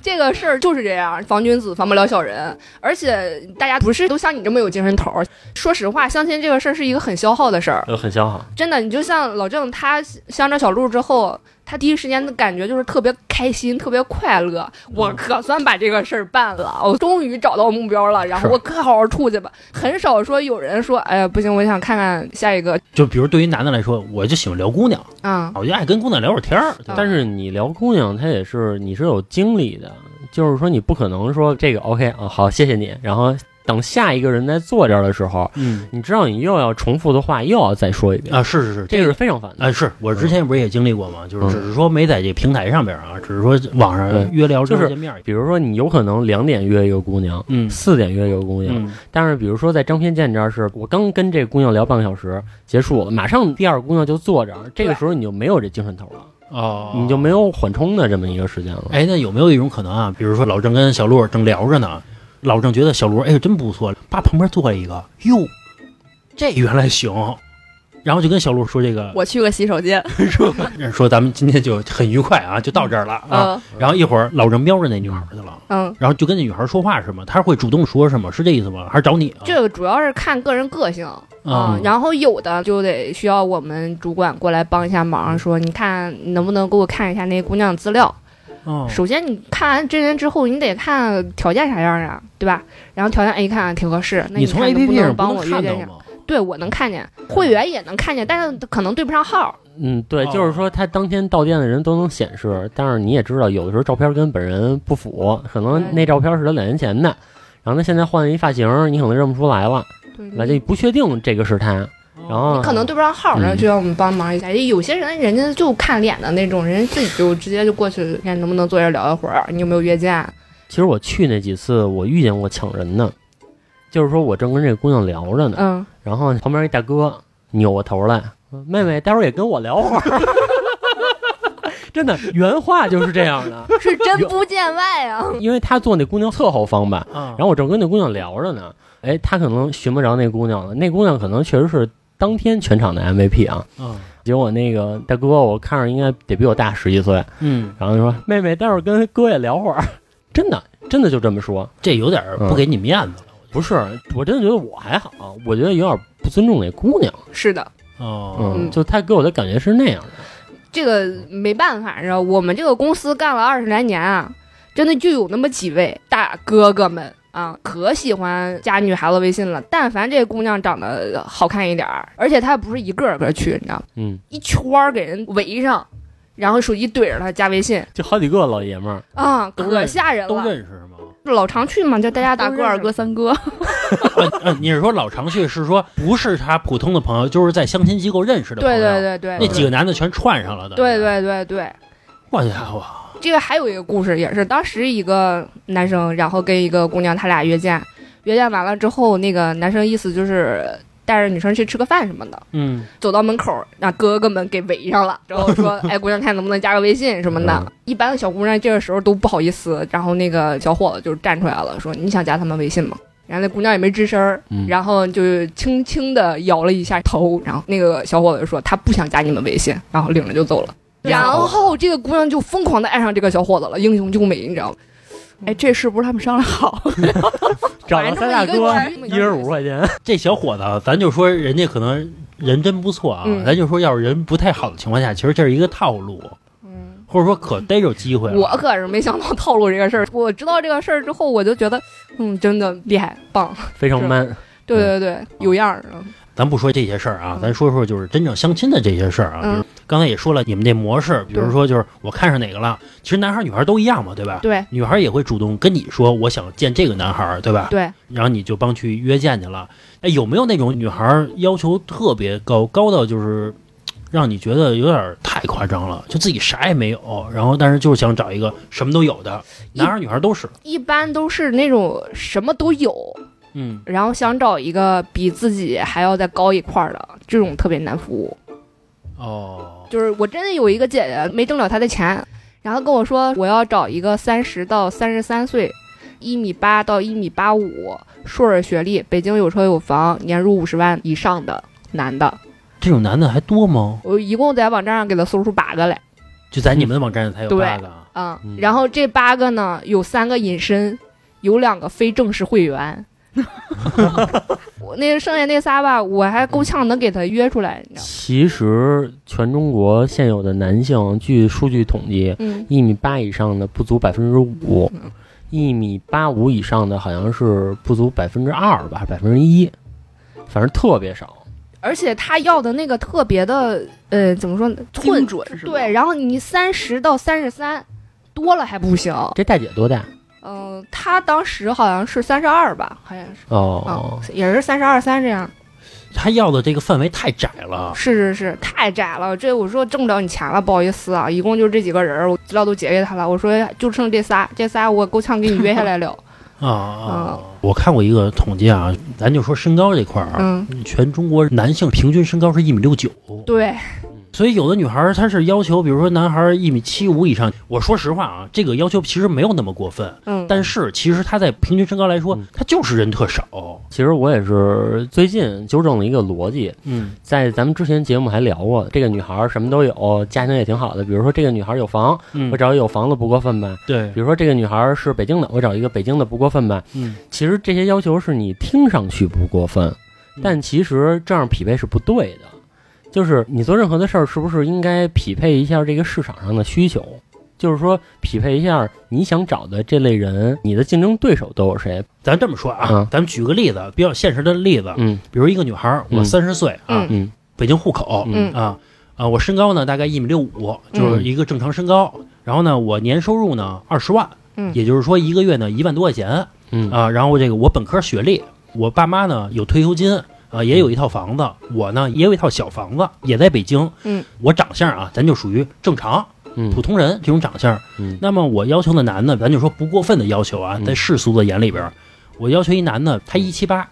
这个事儿就是这样，防君子，防不了小人。而且大家不是都像你这么有精神头儿。说实话，相亲这个事儿是一个很消耗的事儿，呃，很消耗。真的。你就像老郑，他相着小鹿之后，他第一时间的感觉就是特别开心，特别快乐。我可算把这个事儿办了，我终于找到目标了，然后我可好好处去吧。很少说有人说，哎呀，不行，我想看看下一个就比如对于男的来说，我就喜欢聊姑娘，啊。我就爱跟姑娘聊会儿天儿。但是你聊姑娘，她也是你是有经历的，就是说你不可能说这个 OK 啊，好，谢谢你，然后等下一个人在坐这儿的时候，嗯你知道你又要重复的话又要再说一遍，啊，是是是，这个是非常烦的。啊，是我之前不是也经历过吗？就是嗯只是说没在这平台上边啊，只是说网上约聊之就是见面。比如说你有可能两点约一个姑娘，嗯四点约一个姑娘，嗯但是比如说在张片见这儿是我刚跟这个姑娘聊半个小时结束了，马上第二个姑娘就坐这儿，这个时候你就没有这精神头了，哦，你就没有缓冲的这么一个时间了。哎，那有没有一种可能啊？比如说老郑跟小鹿正聊着呢，老郑觉得小罗哎呦真不错，把旁边坐一个，哟，这原来行，然后就跟小鹿说这个，我去个洗手间，*laughs* 说说咱们今天就很愉快啊，就到这儿了啊。嗯，然后一会儿老郑瞄着那女孩去了，嗯，然后就跟那女孩说话是吗？他是会主动说什么？是这意思吗？还是找你啊？这个主要是看个人个性啊、啊然后有的就得需要我们主管过来帮一下忙，说你看能不能给我看一下那姑娘资料。哦，首先你看完真人之后，你得看条件啥样啊，对吧？然后条件 A 一看挺合适，那你从看 A 能 P 不 P 能帮我约见上？对我能看见，会员也能看见，但是可能对不上号。嗯，对，哦就是说他当天到店的人都能显示，但是你也知道，有的时候照片跟本人不符，可能那照片是他两年前的，然后他现在换了一发型，你可能认不出来了，对那就不确定这个是他。然后你可能对不上号，然后嗯就要我们帮忙一下。有些人人家就看脸的那种，人家自己就直接就过去，看能不能坐这聊一会儿，你有没有约见？其实我去那几次，我遇见过抢人的，就是说我正跟这姑娘聊着呢，嗯，然后旁边一大哥扭过头来，妹妹，待会儿也跟我聊会儿。*laughs* 真的原话就是这样的，是真不见外啊。因为他坐那姑娘侧后方吧，啊，然后我正跟那姑娘聊着呢，哎，他可能寻不着那姑娘了，那姑娘可能确实是当天全场的 MVP 啊。啊，结果那个大哥，我看着应该得比我大十几岁，嗯，然后就说：“妹妹，待会儿跟哥也聊会儿。*laughs* ”真的，真的就这么说。这有点不给你面子了。不是，我真的觉得我还好，我觉得有点不尊重那姑娘。是的，哦，嗯，就他给我的感觉是那样的。这个没办法，你知道我们这个公司干了二十来年啊，真的就有那么几位大哥哥们啊，可喜欢加女孩子微信了。但凡这姑娘长得好看一点儿，而且她不是一个个去，你知道吗？嗯，一圈儿给人围上，然后手机怼着她加微信就好几个老爷们儿，啊，可吓人了。都认识是吗？老常去嘛，就大家大哥、二哥、哥，三哥，*laughs* 啊啊，你是说老常去是说不是他普通的朋友，就是在相亲机构认识的朋对友？对对对，那几个男的全串上了的。对，对对对。我家伙，这个还有一个故事，也是当时一个男生，然后跟一个姑娘，他俩约见，约见完了之后，那个男生意思就是带着女生去吃个饭什么的，嗯，走到门口，让哥哥们给围上了，然后说：“哎，姑娘，看能不能加个微信什么的。嗯一般的小姑娘这个时候都不好意思，然后那个小伙子就站出来了，说：“你想加他们微信吗？”然后那姑娘也没吱声然后就轻轻的摇了一下头，然后那个小伙子就说他不想加你们微信，然后领着就走了。然后这个姑娘就疯狂的爱上这个小伙子了，英雄救美，你知道吗？哎，这事不是他们商量好？*laughs* 找了三大哥，一人五十块钱。*laughs* 这小伙子，咱就说人家可能人真不错啊，嗯咱就说要是人不太好的情况下，其实这是一个套路，嗯，或者说可逮着机会了。我可是没想到套路这个事儿。我知道这个事儿之后，我就觉得，嗯，真的厉害，棒。非常 man。对对对，有样儿。嗯咱不说这些事儿啊，嗯咱说说就是真正相亲的这些事儿啊。嗯比如刚才也说了，你们这模式，比如说就是我看上哪个了，其实男孩儿女孩儿都一样嘛，对吧？对女孩儿也会主动跟你说我想见这个男孩儿，对吧？对，然后你就帮去约见去了。哎，有没有那种女孩儿要求特别高，高到就是让你觉得有点儿太夸张了，就自己啥也没有，然后但是就是想找一个什么都有的，男孩儿女孩儿都是。一般都是那种什么都有，嗯，然后想找一个比自己还要再高一块儿的，这种特别难服务。哦，就是我真的有一个姐姐没挣了她的钱，然后跟我说我要找一个三十到三十三岁，一米八到一米八五，硕士学历，北京有车有房，年入五十万以上的男的。这种男的还多吗？我一共在网站上给他搜出八个来，就在你们的网站上才有八个嗯然后这八个呢，有三个隐身，有两个非正式会员。*laughs* 我那剩下那仨吧，我还够呛能给他约出来，你知道吗？其实全中国现有的男性，据数据统计，嗯，一米八以上的不足百分之五，一米八五以上的好像是不足百分之二吧，百分之一，反正特别少。而且他要的那个特别的，呃，怎么说呢？精混准是吧？对，然后你三十到三十三，多了还不行。这大姐多大？嗯、他当时好像是三十二吧，好像是，哦嗯，，也是三十二三这样。他要的这个范围太窄了。是是是，太窄了。这我说挣不了你钱了，不好意思啊，一共就这几个人，我资料都截给他了。我说就剩这仨，这仨我够呛给你约下来了。*laughs* 啊啊！我看过一个统计啊，咱就说身高这块儿啊，嗯，全中国男性平均身高是一米六九，对，所以有的女孩她是要求，比如说男孩一米七五以上。我说实话啊，这个要求其实没有那么过分，嗯，但是其实他在平均身高来说嗯，他就是人特少。其实我也是最近纠正了一个逻辑，嗯在咱们之前节目还聊过，这个女孩什么都有，家庭也挺好的。比如说这个女孩有房，嗯我，找一个有房的不过分吧？对比，如说这个女孩是北京的，我找一个北京的不过分吧？嗯，其实这些要求是你听上去不过分，但其实这样匹配是不对的。就是你做任何的事儿，是不是应该匹配一下这个市场上的需求？就是说，匹配一下你想找的这类人，你的竞争对手都有谁？咱这么说啊，嗯咱们举个例子，比较现实的例子，嗯比如一个女孩儿，我嗯三十岁啊，嗯北京户口，嗯啊啊，我身高呢大概一米六五，就是一个正常身高。然后呢，我年收入呢二十万，嗯也就是说一个月呢一万多块钱嗯啊。然后这个我本科学历，我爸妈呢有退休金啊，也有一套房子，我呢也有一套小房子，也在北京。嗯，我长相啊，咱就属于正常嗯普通人这种长相。嗯那么我要求的男的，咱就说不过分的要求啊，嗯在世俗的眼里边，我要求一男的他一七八，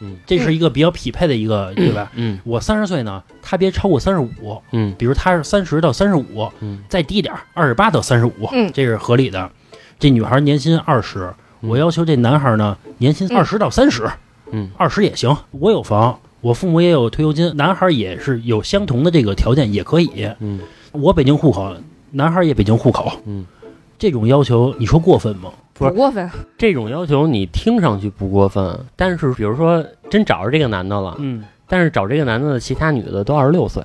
嗯，这是一个比较匹配的一个，对吧？嗯我三十岁呢，他别超过三十五，嗯比如他是三十到三十五，嗯再低点二十八到三十五，嗯这是合理的。这女孩年薪二十，嗯我要求这男孩呢年薪嗯二十到三十，嗯二十也行。我有房，我父母也有退休金，男孩也是有相同的这个条件，也可以。嗯我北京户口，男孩也北京户口，嗯，这种要求你说过分吗？不过分。这种要求你听上去不过分，但是比如说真找着这个男的了，嗯但是找这个男的的其他女的都二十六岁，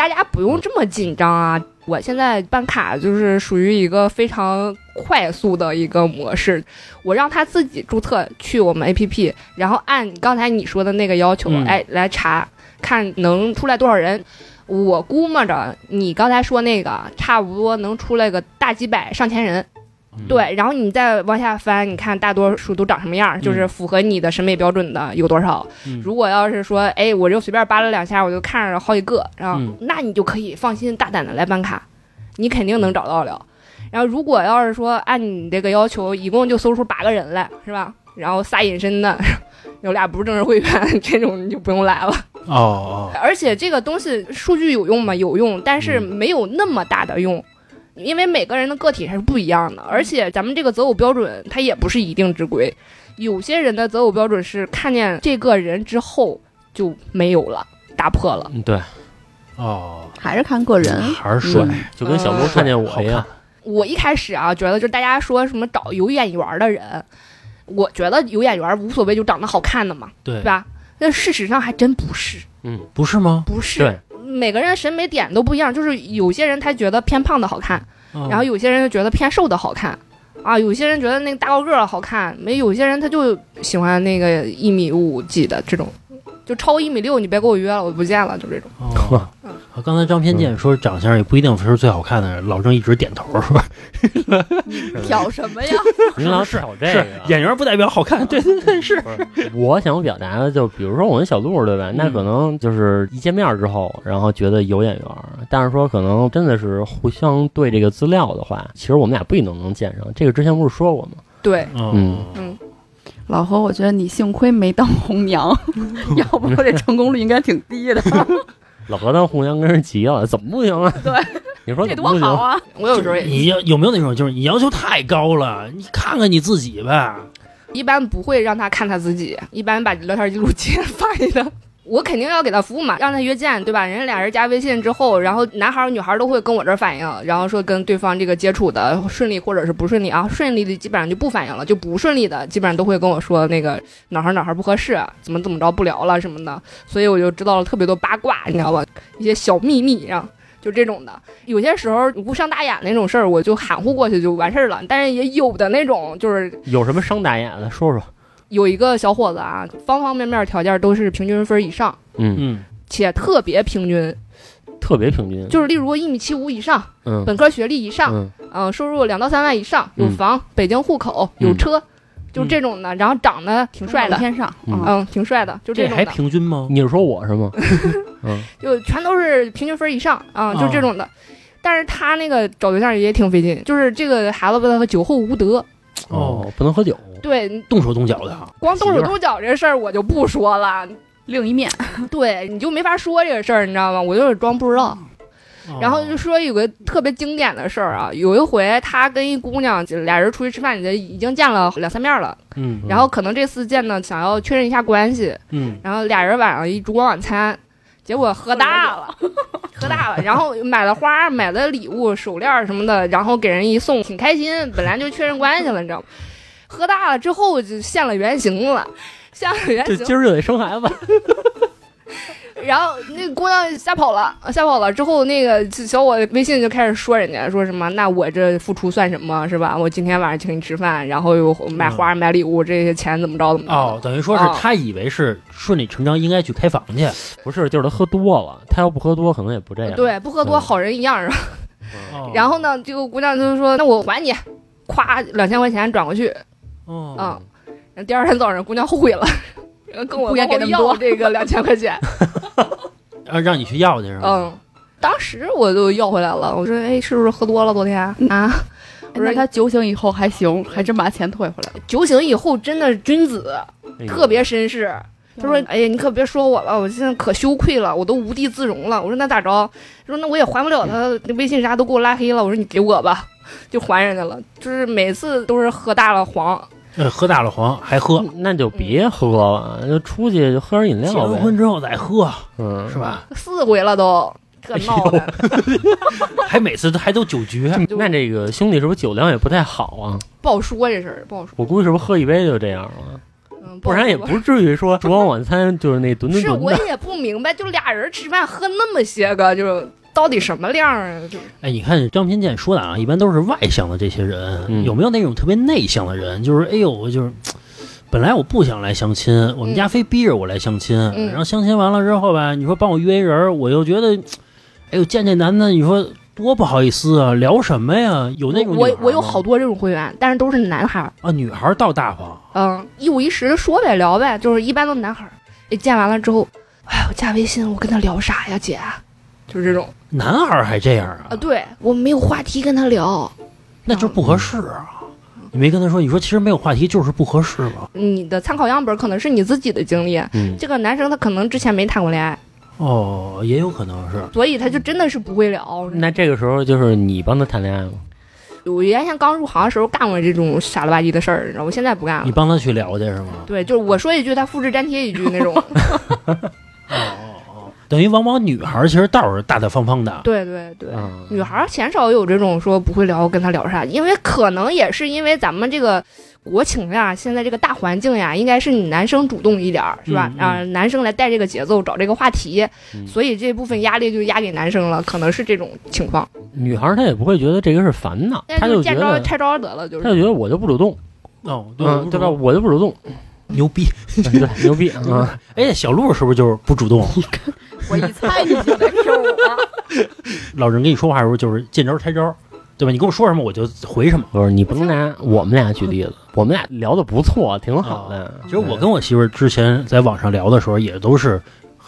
大家不用这么紧张啊！我现在办卡就是属于一个非常快速的一个模式，我让他自己注册去我们 APP，然后按刚才你说的那个要求，嗯哎来查，看能出来多少人。我估摸着你刚才说那个差不多能出来个大几百上千人，嗯对，然后你再往下翻，你看大多数都长什么样，就是符合你的审美标准的有多少。嗯如果要是说，哎，我就随便扒拉两下，我就看着好几个，然后、嗯那你就可以放心大胆的来办卡，你肯定能找到了。然后如果要是说按你这个要求，一共就搜出八个人来，是吧？然后仨隐身的，*laughs* 有俩不是正式会员，这种你就不用来了。哦哦，*laughs* 而且这个东西数据有用吗？有用，但是嗯没有那么大的用，因为每个人的个体还是不一样的。而且咱们这个择偶标准它也不是一定之规，有些人的择偶标准是看见这个人之后就没有了，打破了。嗯，对，哦，还是看个人。还是帅，就跟小鹿看见我一样，我一开始啊，觉得就大家说什么找有眼缘的人，我觉得有眼缘无所谓，就长得好看的嘛，对对吧？但事实上还真不是，嗯，不是吗？不是。对，每个人审美点都不一样，就是有些人他觉得偏胖的好看，嗯。然后有些人就觉得偏瘦的好看，啊，有些人觉得那个大高个儿好看，没有些人他就喜欢那个一米五五几的这种，就超过一米六你别给我约了，我不见了，就这种。哦，啊刚才张偏见说长相也不一定是最好看的，老郑一直点头是吧挑什么呀？*laughs* 您老挑这是个，演员不代表好看，对对对是。我想表达的，就比如说我跟小鹿，对吧？那嗯可能就是一见面之后，然后觉得有眼缘，但是说可能真的是互相对这个资料的话，其实我们俩不一定能见上。这个之前不是说过吗？对，嗯嗯，老何，我觉得你幸亏没当红娘，*laughs* 要不我这成功率应该挺低的。*laughs* 老何当红娘跟人急了，怎么不行啊？对，*laughs* 你说这？多好啊！我有时候也你要有没有那种，就是你要求太高了，你看看你自己呗。一般不会让他看他自己，一般把聊天记录截发给他。我肯定要给他服务嘛，让他约见，对吧？人家俩人加微信之后，然后男孩女孩都会跟我这儿反映，然后说跟对方这个接触的顺利或者是不顺利啊，顺利的基本上就不反映了，就不顺利的基本上都会跟我说那个哪儿哪儿不合适，怎么怎么着不聊了什么的，所以我就知道了特别多八卦，你知道吧？一些小秘密，啊就这种的。有些时候无伤大雅那种事儿，我就含糊过去就完事儿了，但是也有的那种就是有什么伤大雅的？说说。有一个小伙子啊，方方面面条件都是平均分以上，嗯，嗯，且特别平均，特别平均。就是例如一米七五以上，嗯。本科学历以上，嗯。嗯、收入两到三万以上，有嗯房，北京户口，有嗯。车，就这种的，然后长得挺帅的，天上，嗯嗯，挺帅的，就这还种的，平均吗？你是说我是吗？*laughs* 嗯。就全都是平均分以上啊、就哦这种的。但是他那个找对象也挺费劲，就是这个孩子吧，他酒后无德，哦，不能喝酒。对，动手动脚的啊。光动手动脚这事儿我就不说了，另一面，*laughs* 对，你就没法说这个事儿，你知道吗？我就是装不知道。然后就说有个特别经典的事儿啊，有一回他跟一姑娘俩人出去吃饭，已经见了两三面了，嗯然后可能这次见呢想要确认一下关系，嗯然后俩人晚上一烛光晚餐，结果喝大了，*laughs* 喝大了，然后买了花，买了礼物、手链什么的，然后给人一送，挺开心，本来就确认关系了，你知道吗？喝大了之后就现了原形了，现了原形，今儿就得生孩子，然后那个姑娘吓跑了，吓跑了之后，那个小伙微信就开始说人家说什么，那我这付出算什么是吧？我今天晚上请你吃饭，然后又买花买礼物，这些钱怎么着怎么着？哦，等于说是哦他以为是顺理成章应该去开房去，不是，就是他喝多了，他要不喝多，可能也不这样。对，不喝多对好人一样是吧？哦然后呢，这个姑娘就说：“那我还你，咵两千块钱转过去。”哦啊，然后第二天早上，姑娘后悔了，跟我不该给那么要多这个两千块钱。*laughs* 啊，让你去要去是吧？嗯，当时我就要回来了，我说：“哎，是不是喝多了昨天啊？”我说他酒醒以后还行，还真把钱退回来了。酒醒以后真的君子，哎呦特别绅士。他说：“哎呀，你可别说我了，我现在可羞愧了，我都无地自容了。”我说：“那咋着？”他说：“那我也还不了他，那微信啥都给我拉黑了。”我说：“你给我吧，就还人家了。就是每次都是喝大了黄，呃喝大了黄还喝，那就别喝了，就出去就喝点饮结料呗。完婚之后再喝嗯，是？吧？四回了都，特闹的。*laughs* *laughs* 还每次都还都酒局，*laughs* 那这个兄弟是不是酒量也不太好啊？不好说这事儿，不好说。我估计是不是喝一杯就这样了？嗯，不然也说不至于说烛光晚餐就是那吨吨吨的。是我也不明白，就俩人吃饭喝那么些个，就是到底什么量啊？就是哎，你看张平健说的啊，一般都是外向的这些人，嗯有没有那种特别内向的人？就是哎呦，我就是本来我不想来相亲，我们家非逼着我来相亲，嗯然后相亲完了之后吧，你说帮我约一人儿，我又觉得，哎呦见这男的，你说多不好意思啊，聊什么呀？有那种我我有好多这种会员，但是都是男孩儿，啊，女孩儿倒大方，嗯，一五一十的说呗，聊呗，就是一般都是男孩儿。见完了之后，哎，我加微信，我跟他聊啥呀，姐？就是这种男孩儿还这样啊，啊，对我没有话题跟他聊。那就是不合适啊。你没跟他说，你说其实没有话题就是不合适嘛。你的参考样本可能是你自己的经历，嗯，这个男生他可能之前没谈过恋爱，哦，也有可能是。所以他就真的是不会聊。那这个时候就是你帮他谈恋爱吗？我原先刚入行的时候干过这种傻了吧唧的事儿，然后我现在不干了。你帮他去聊去是吗？对，就是我说一句，他复制粘贴一句那种。*laughs* *laughs* 等于往往女孩儿其实倒是大大方方的。对对对，嗯女孩儿鲜少有这种说不会聊跟他聊啥，因为可能也是因为咱们这个国情呀，现在这个大环境呀，应该是你男生主动一点儿，是吧？嗯嗯啊，男生来带这个节奏，找这个话题，嗯所以这部分压力就压给男生了，可能是这种情况。女孩儿她也不会觉得这个是烦恼，但她就见招得拆招得了，就是她就觉得我就不主动，哦，嗯，对吧？？我就不主动，牛逼！*laughs* 对，牛逼啊！*laughs* 哎，小鹿是不是就是不主动？*laughs* 我一猜你就得是我。老人跟你说话的时候就是见招拆招，对吧？你跟我说什么我就回什么。不是你不能拿我们俩举例子，我们俩聊的不错，挺好的。其实我跟我媳妇儿之前在网上聊的时候，也都是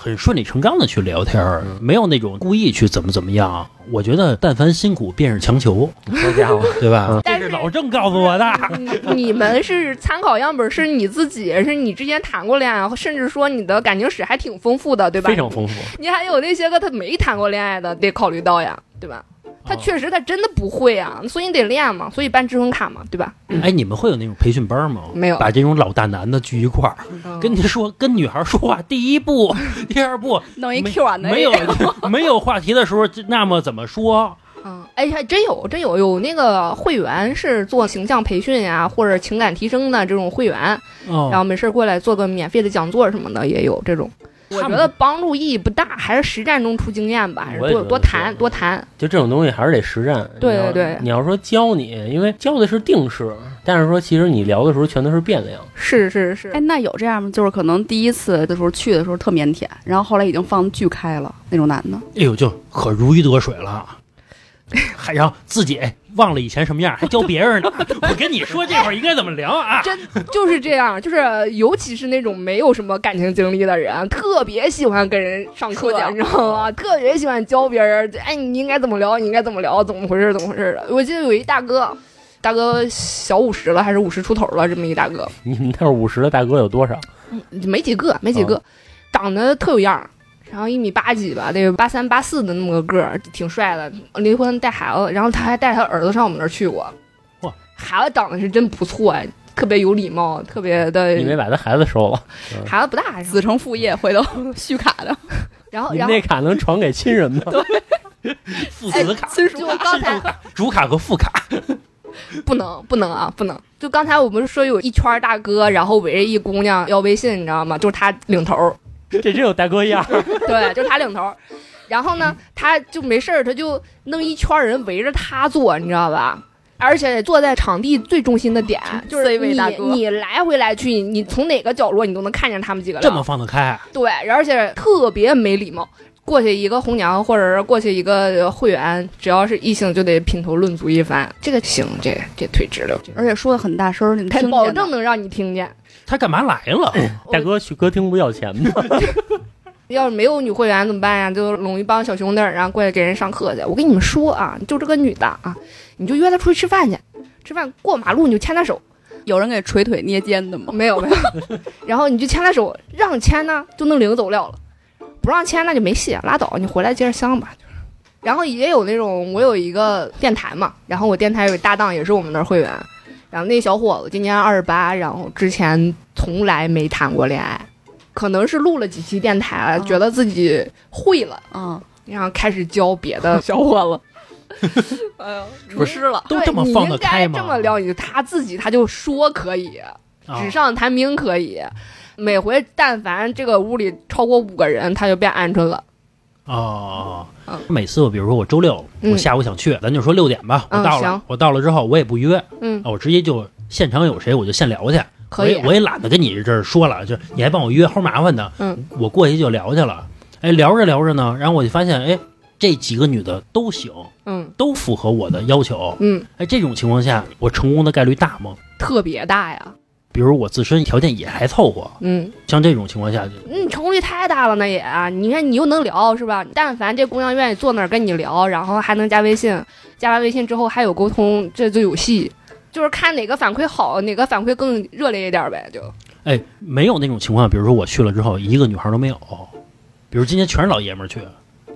很顺理成章的去聊天没有那种故意去怎么怎么样。我觉得但凡辛苦便是强求，好家伙，对吧？嗯这是老郑告诉我的。你你们是参考样本，是你自己，是你之前谈过恋爱，甚至说你的感情史还挺丰富的，对吧？非常丰富。你还有那些个他没谈过恋爱的，得考虑到呀，对吧？他哦确实他真的不会啊，所以你得练嘛，所以办智能卡嘛，对吧？哎，你们会有那种培训班吗？没有把这种老大男的聚一块儿，嗯跟你说，*laughs* 跟女孩说话，第一步、*laughs* 第二步弄一没 Q 啊，那没有 *laughs* 没有话题的时候，那么怎么说？嗯，哎，还真有，真有有那个会员是做形象培训呀，或者情感提升的这种会员，哦然后没事儿过来做个免费的讲座什么的，也有这种。我他们觉得帮助意义不大，还是实战中出经验吧，多多谈多谈。就这种东西还是得实战。对对对你要说教你，因为教的是定式，但是说其实你聊的时候全都是变量。是是是哎，，那有这样吗？就是可能第一次的时候去的时候特腼腆，然后后来已经放巨开了那种男的。哎呦，就可如鱼得水了。*laughs* 还要自己哎忘了以前什么样，还教 *laughs* 别人呢。*laughs* 我跟你说这会儿应该怎么聊啊？*laughs* 真就是这样，就是尤其是那种没有什么感情经历的人，特别喜欢跟人上课你知道吗？特别喜欢教别人，哎，你应该怎么聊，你应该怎么聊，怎么回事，怎么回事的。我记得有一大哥，大哥小五十了，还是五十出头了，这么一大哥，你们那儿五十的大哥有多少？没几个，没几个，长得特有样儿，然后一米八几吧，得八三八四的那么个个儿，挺帅的。离婚带孩子，然后他还带他儿子上我们那儿去过。哇，孩子长得是真不错，特别有礼貌，特别的。你没把他孩子收了，孩子不大，子承父业，回头 *laughs* 续卡的然后然后你那卡能传给亲人吗？*laughs* 父子卡、就刚才卡、主卡和副卡。*laughs* 不能不能啊，不能！就刚才我们说有一圈大哥，然后围着一姑娘要微信，你知道吗？就是他领头，*laughs* 这真有大哥样。*laughs* 对，就是他领头。然后呢，他就没事儿，他就弄一圈人围着他坐，你知道吧？而且坐在场地最中心的点，就是你大哥你来回来去，你从哪个角落你都能看见他们几个这么。放得开，对，而且特别没礼貌。过去一个红娘，或者是过去一个会员，只要是异性就得品头论足一番。这个行，这这腿直溜，而且说的很大声，你他听见。保证能让你听见。他干嘛来了？大哥去歌厅不要钱吗？*laughs* 要是没有女会员怎么办呀？就拢一帮小兄弟儿，然后过来给人上课去。我跟你们说啊，就这个女的啊，你就约她出去吃饭去，吃饭过马路你就牵她手，有人给捶腿捏肩的吗？没有没有，*laughs* 然后你就牵她手，让牵呢就能领走了了，不让牵那就没戏，拉倒，你回来接着相吧。然后也有那种，我有一个电台嘛，然后我电台有个搭档也是我们那儿会员，然后那小伙子今年二十八，然后之前从来没谈过恋爱，可能是录了几期电台觉得自己会了。嗯，然后开始教别的 *laughs* 小伙子。*laughs* 哎呦，出师了。都这么放得开吗对你应该这么撩你他自己，他就说可以，啊纸上谈兵可以。每回但凡这个屋里超过五个人，他就变鹌鹑了。哦嗯，每次我比如说我周六嗯。我下午想去，咱就说六点吧，我到了嗯，我到了之后我也不约，嗯，啊我直接就现场有谁我就现聊去，可以。我也我也懒得跟你这儿说了，就你还帮我约，齁麻烦的，嗯，我过去就聊去了，哎，聊着聊着呢，然后我就发现，哎，这几个女的都行，嗯。都符合我的要求，嗯，哎，这种情况下我成功的概率大吗？特别大呀。比如我自身条件也还凑合，嗯像这种情况下，嗯，成功率太大了，那也啊。你看你又能聊是吧？但凡这姑娘愿意坐那儿跟你聊，然后还能加微信，加完微信之后还有沟通，这就有戏。就是看哪个反馈好，哪个反馈更热烈一点呗，就。哎，没有那种情况，比如说我去了之后一个女孩都没有，比如今天全是老爷们儿去，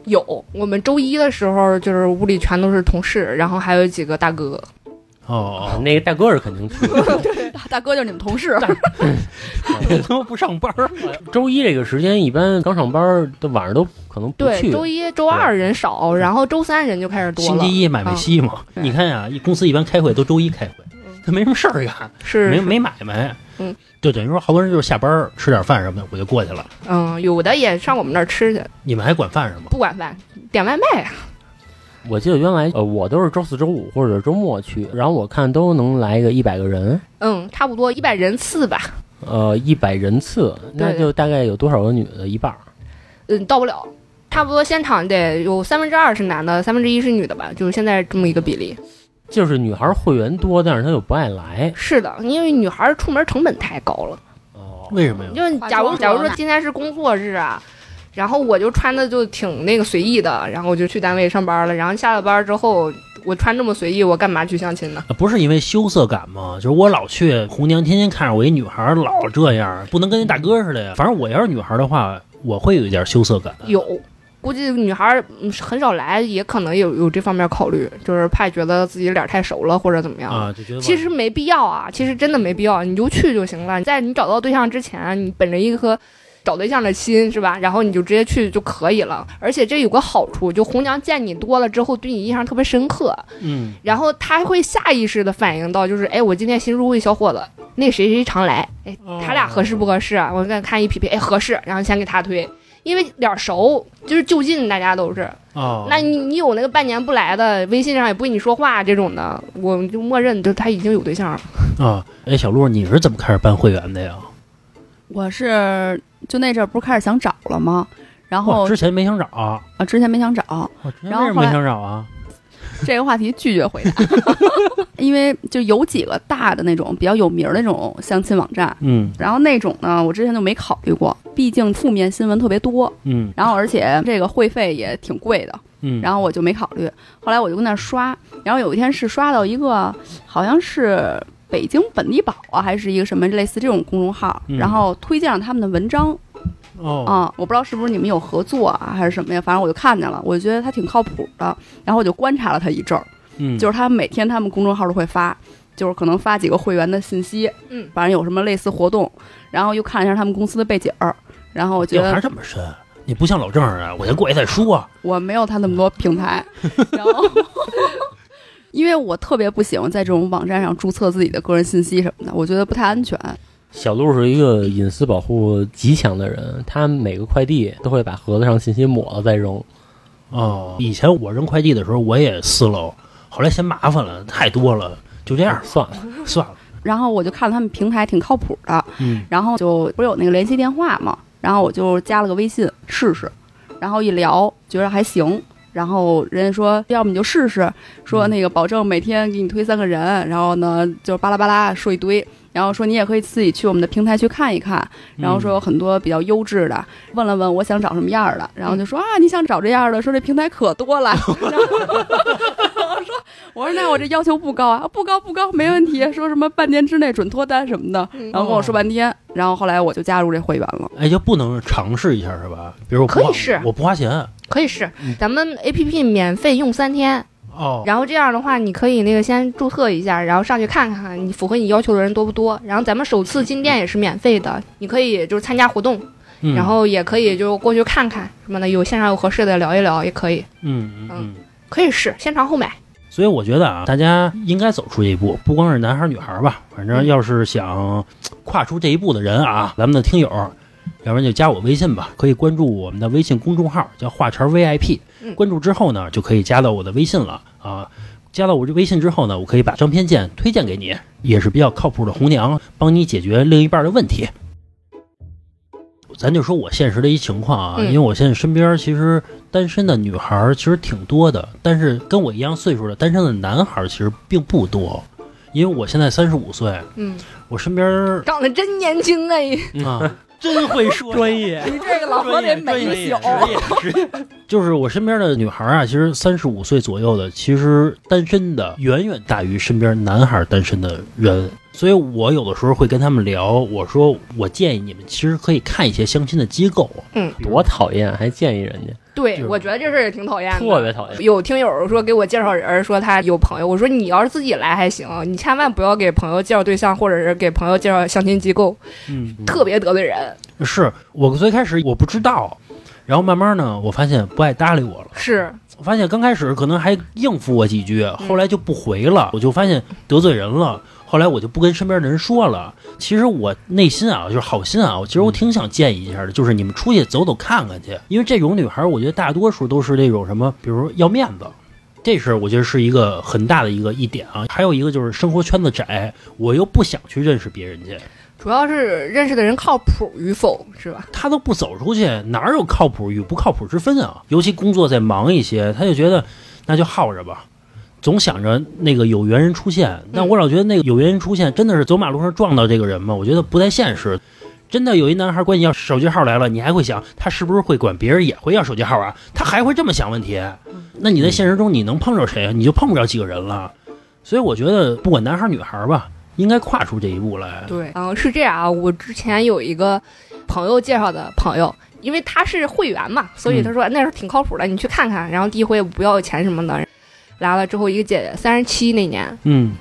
有，我们周一的时候就是屋里全都是同事，然后还有几个大哥。哦，那个大哥是肯定去的。*laughs* 大大哥就是你们同事，他妈 *laughs* 不上班儿，*laughs* 周一这个时间，一般刚上班的晚上都可能不对，去。周一、周二人少，然后周三人就开始多了。星期一买卖稀嘛。对你看呀，一公司一般开会都周一开会，他没什么事儿干，是是没没买卖，嗯，就等于说好多人就是下班吃点饭什么的，我就过去了。嗯，有的也上我们那儿吃去，你们还管饭是吗？不管饭，点外卖啊。我记得原来呃，我都是周四周五或者周末去，然后我看都能来个一百个人，嗯，差不多一百人次吧。呃，一百人次，那就大概有多少个女的？一半儿。嗯，到不了，差不多现场得有三分之二是男的，三分之一是女的吧，就是现在这么一个比例。就是女孩会员多，但是她又不爱来。是的，因为女孩出门成本太高了。哦，为什么呀？就是假如假如说今天是工作日啊，然后我就穿的就挺那个随意的，然后我就去单位上班了，然后下了班之后我穿这么随意，我干嘛去相亲呢？啊不是因为羞涩感吗？就是我老去红娘，天天看着我一女孩儿老这样，不能跟那大哥似的呀。反正我要是女孩儿的话，我会有一点羞涩感。有，估计女孩很少来，也可能有有这方面考虑，就是怕觉得自己脸太熟了或者怎么样。啊，就觉得其实没必要啊，其实真的没必要，你就去就行了。在你找到对象之前，你本着一颗找对象的心是吧？然后你就直接去就可以了。而且这有个好处，就红娘见你多了之后，对你印象特别深刻，嗯，然后她会下意识的反应到，就是哎，我今天新入一小伙子，那谁谁常来，哎，他俩合适不合适啊？我再看一匹配，哎，合适，然后先给他推。因为脸熟，就是就近，大家都是。哦，那你你有那个半年不来的，微信上也不跟你说话这种的，我们就默认就他已经有对象了。啊，哎，小鹿，你是怎么开始办会员的呀？我是就那阵儿不是开始想找了吗？然后，之前没想找，啊，之前没想找，然后后来为什么没想找啊？*laughs* 这个话题拒绝回答，*laughs* 因为就有几个大的那种比较有名儿的那种相亲网站，嗯。然后那种呢，我之前就没考虑过，毕竟负面新闻特别多，嗯。然后而且这个会费也挺贵的，嗯，然后我就没考虑。后来我就跟那儿刷，然后有一天是刷到一个好像是北京本地宝啊，还是一个什么类似这种公众号，嗯然后推荐了他们的文章，哦，啊，我不知道是不是你们有合作啊，还是什么呀？反正我就看见了，我觉得他挺靠谱的，然后我就观察了他一阵儿，嗯，就是他每天他们公众号都会发，就是可能发几个会员的信息，嗯，反正有什么类似活动，然后又看了一下他们公司的背景儿，然后我觉得这么深，你不像老郑啊，我先过去再说。我没有他那么多平台，*laughs* 然后。因为我特别不喜欢在这种网站上注册自己的个人信息什么的，我觉得不太安全。小鹿是一个隐私保护极强的人，他每个快递都会把盒子上信息抹了再扔。哦，以前我扔快递的时候我也私楼，后来嫌麻烦了，太多了，就这样算了，算了。*laughs* 然后我就看他们平台挺靠谱的，嗯，然后就不是有那个联系电话嘛，然后我就加了个微信试试，然后一聊觉得还行，然后人家说要么你就试试，说那个保证每天给你推三个人，然后呢就巴拉巴拉说一堆，然后说你也可以自己去我们的平台去看一看，然后说有很多比较优质的，问了问我想找什么样的，然后就说啊你想找这样的，说这平台可多了，然 *laughs* 后我说那我这要求不高啊，不高不高没问题，说什么半年之内准脱单什么的，然后跟我说半天，然后后来我就加入这会员了。哎，就不能尝试一下是吧？比如我可以试我不花钱。可以试，咱们 A P P 免费用三天，哦，然后这样的话，你可以那个先注册一下，然后上去看看你符合你要求的人多不多。然后咱们首次进店也是免费的，你可以就是参加活动，嗯然后也可以就过去看看什么的，有线上有合适的聊一聊也可以，嗯嗯嗯。可以试，先尝后买。所以我觉得啊，大家应该走出这一步，不光是男孩儿女孩儿吧，反正要是想跨出这一步的人啊，咱们的听友，要不然就加我微信吧，可以关注我们的微信公众号，叫话茬儿 VIP。嗯关注之后呢，就可以加到我的微信了啊。加到我这微信之后呢，我可以把张偏见推荐给你，也是比较靠谱的红娘，帮你解决另一半的问题。咱就说我现实的一情况啊，嗯。因为我现在身边其实单身的女孩儿其实挺多的，但是跟我一样岁数的单身的男孩儿其实并不多。因为我现在三十五岁，嗯，我身边儿长得真年轻哎，啊，*laughs* 真会说专业。*laughs* 你这个老何得美一宿。职业，*laughs* 就是我身边的女孩啊，其实三十五岁左右的，其实单身的远远大于身边男孩单身的人。所以我有的时候会跟他们聊，我说我建议你们其实可以看一些相亲的机构，嗯多讨厌，还建议人家，对我觉得这事儿也挺讨厌的，特别讨厌。有听友说给我介绍人，说他有朋友，我说你要是自己来还行，你千万不要给朋友介绍对象，或者是给朋友介绍相亲机构，嗯，特别得罪人。是我最开始我不知道，然后慢慢呢，我发现不爱搭理我了。是，我发现刚开始可能还应付我几句，后来就不回了，我就发现得罪人了。后来我就不跟身边的人说了。其实我内心啊，就是好心啊，我其实我挺想建议一下的，就是你们出去走走看看去，因为这种女孩，我觉得大多数都是那种什么，比如要面子。这是我觉得是一个很大的一个一点啊，还有一个就是生活圈子窄，我又不想去认识别人去，主要是认识的人靠谱与否，是吧？他都不走出去，哪有靠谱与不靠谱之分啊？尤其工作再忙一些，他就觉得那就耗着吧，总想着那个有缘人出现。但我老觉得那个有缘人出现，真的是走马路上撞到这个人吗？我觉得不太现实。真的有一男孩管你要手机号来了，你还会想他是不是会管别人也会要手机号啊？他还会这么想问题？那你在现实中你能碰着谁啊？你就碰不着几个人了。所以我觉得不管男孩女孩吧，应该跨出这一步来。对，嗯，是这样啊。我之前有一个朋友介绍的朋友，因为他是会员嘛，所以他说那是挺靠谱的，你去看看。然后第一回不要钱什么的，来了之后一个姐姐三十七那年，嗯，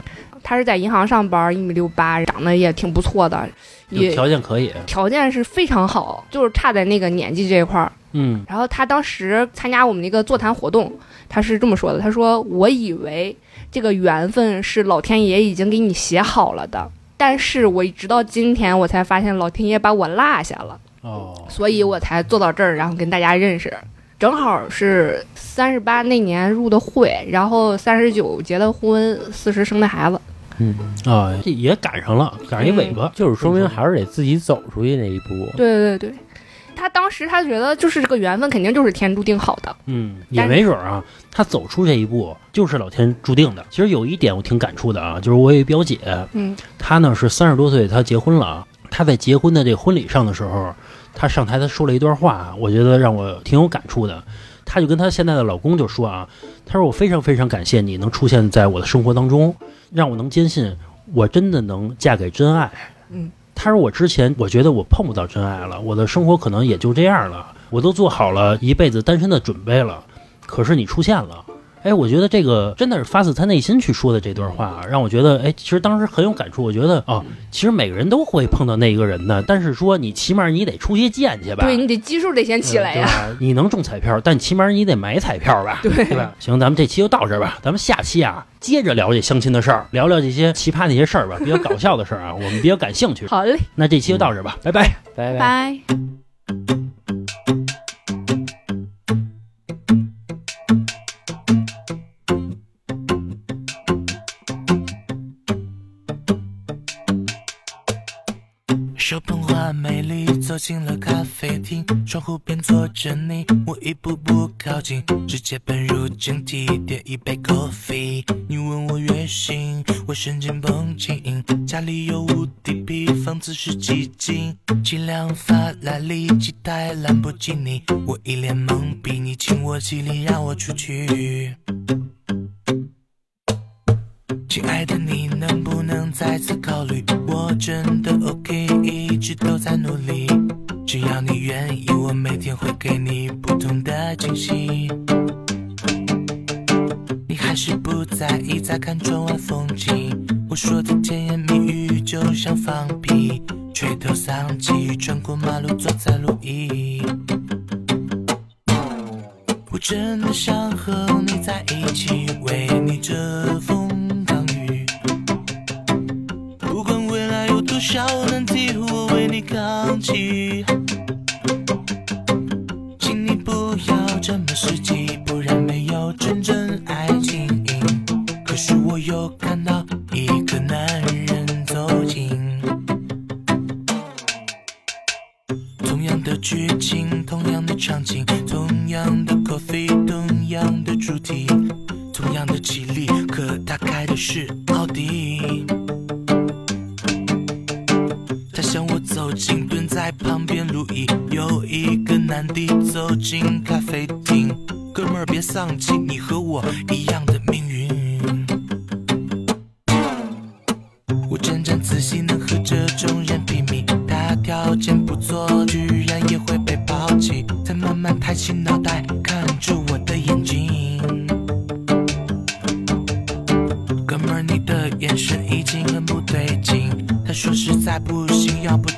她是在银行上班，一米六八，长得也挺不错的，也条件可以。条件是非常好，就是差在那个年纪这一块儿。嗯然后她当时参加我们那个座谈活动，她是这么说的：“她说我以为这个缘分是老天爷已经给你写好了的，但是我直到今天我才发现老天爷把我落下了，哦，所以我才坐到这儿，然后跟大家认识。正好是三十八那年入的会，然后三十九结的婚，四十生的孩子。嗯，啊，也赶上了，赶上一尾巴，就是说明还是得自己走出去那一步。对对对，他当时他觉得就是这个缘分肯定就是天注定好的。嗯，也没准儿啊，他走出这一步就是老天注定的。其实有一点我挺感触的啊，就是我有一表姐，嗯她呢是三十多岁，她结婚了啊。她在结婚的这婚礼上的时候，她上台她说了一段话，我觉得让我挺有感触的。她就跟她现在的老公就说啊，她说我非常非常感谢你能出现在我的生活当中，让我能坚信我真的能嫁给真爱。嗯，她说我之前我觉得我碰不到真爱了，我的生活可能也就这样了，我都做好了一辈子单身的准备了，可是你出现了。哎，我觉得这个真的是发自他内心去说的这段话啊，让我觉得，哎，其实当时很有感触。我觉得，哦，其实每个人都会碰到那一个人的，但是说你起码你得出些见去吧，对你得基数得先起来呀。你能中彩票，但起码你得买彩票吧，*laughs* 对对吧？行，咱们这期就到这儿吧，咱们下期啊接着聊这相亲的事儿，聊聊这些奇葩那些事儿吧，比较搞笑的事儿啊，我们比较感兴趣。*laughs* 好嘞，那这期就到这儿吧，拜拜。拜拜。拜。手捧花美丽，走进了咖啡厅，窗户边坐着你，我一步步靠近，直接奔入正题，点一杯 coffee。你问我月薪，我瞬间绷紧，家里有无敌皮，房子是几斤，几辆法拉利，几台兰博基尼，我一脸懵逼，你请我起立，让我出去。亲爱的，你能不能再次考虑？我真的一直都在努力。只要你愿意，我每天会给你不同的惊喜。你还是不在意，在看窗外风景。我说的甜言蜜语就像放屁，垂头丧气，穿过马路，坐在路椅。我真的想和你在一起，为你遮风多少难题，我为你扛起。请你不要这么实际，不然没有真正爱情。可是我又看到一个男人走近。同样的剧情，同样的场景，同样的咖啡同样的主题，同样的绮丽，可他开的是奥迪。一个男的走进咖啡厅，哥们儿别丧气，你和我一样的命运。我沾沾自喜能和这种人比拟，他条件不错，居然也会被抛弃。他慢慢抬起脑袋，看着我的眼睛。哥们儿，你的眼神已经很不对劲。他说实在不行，要不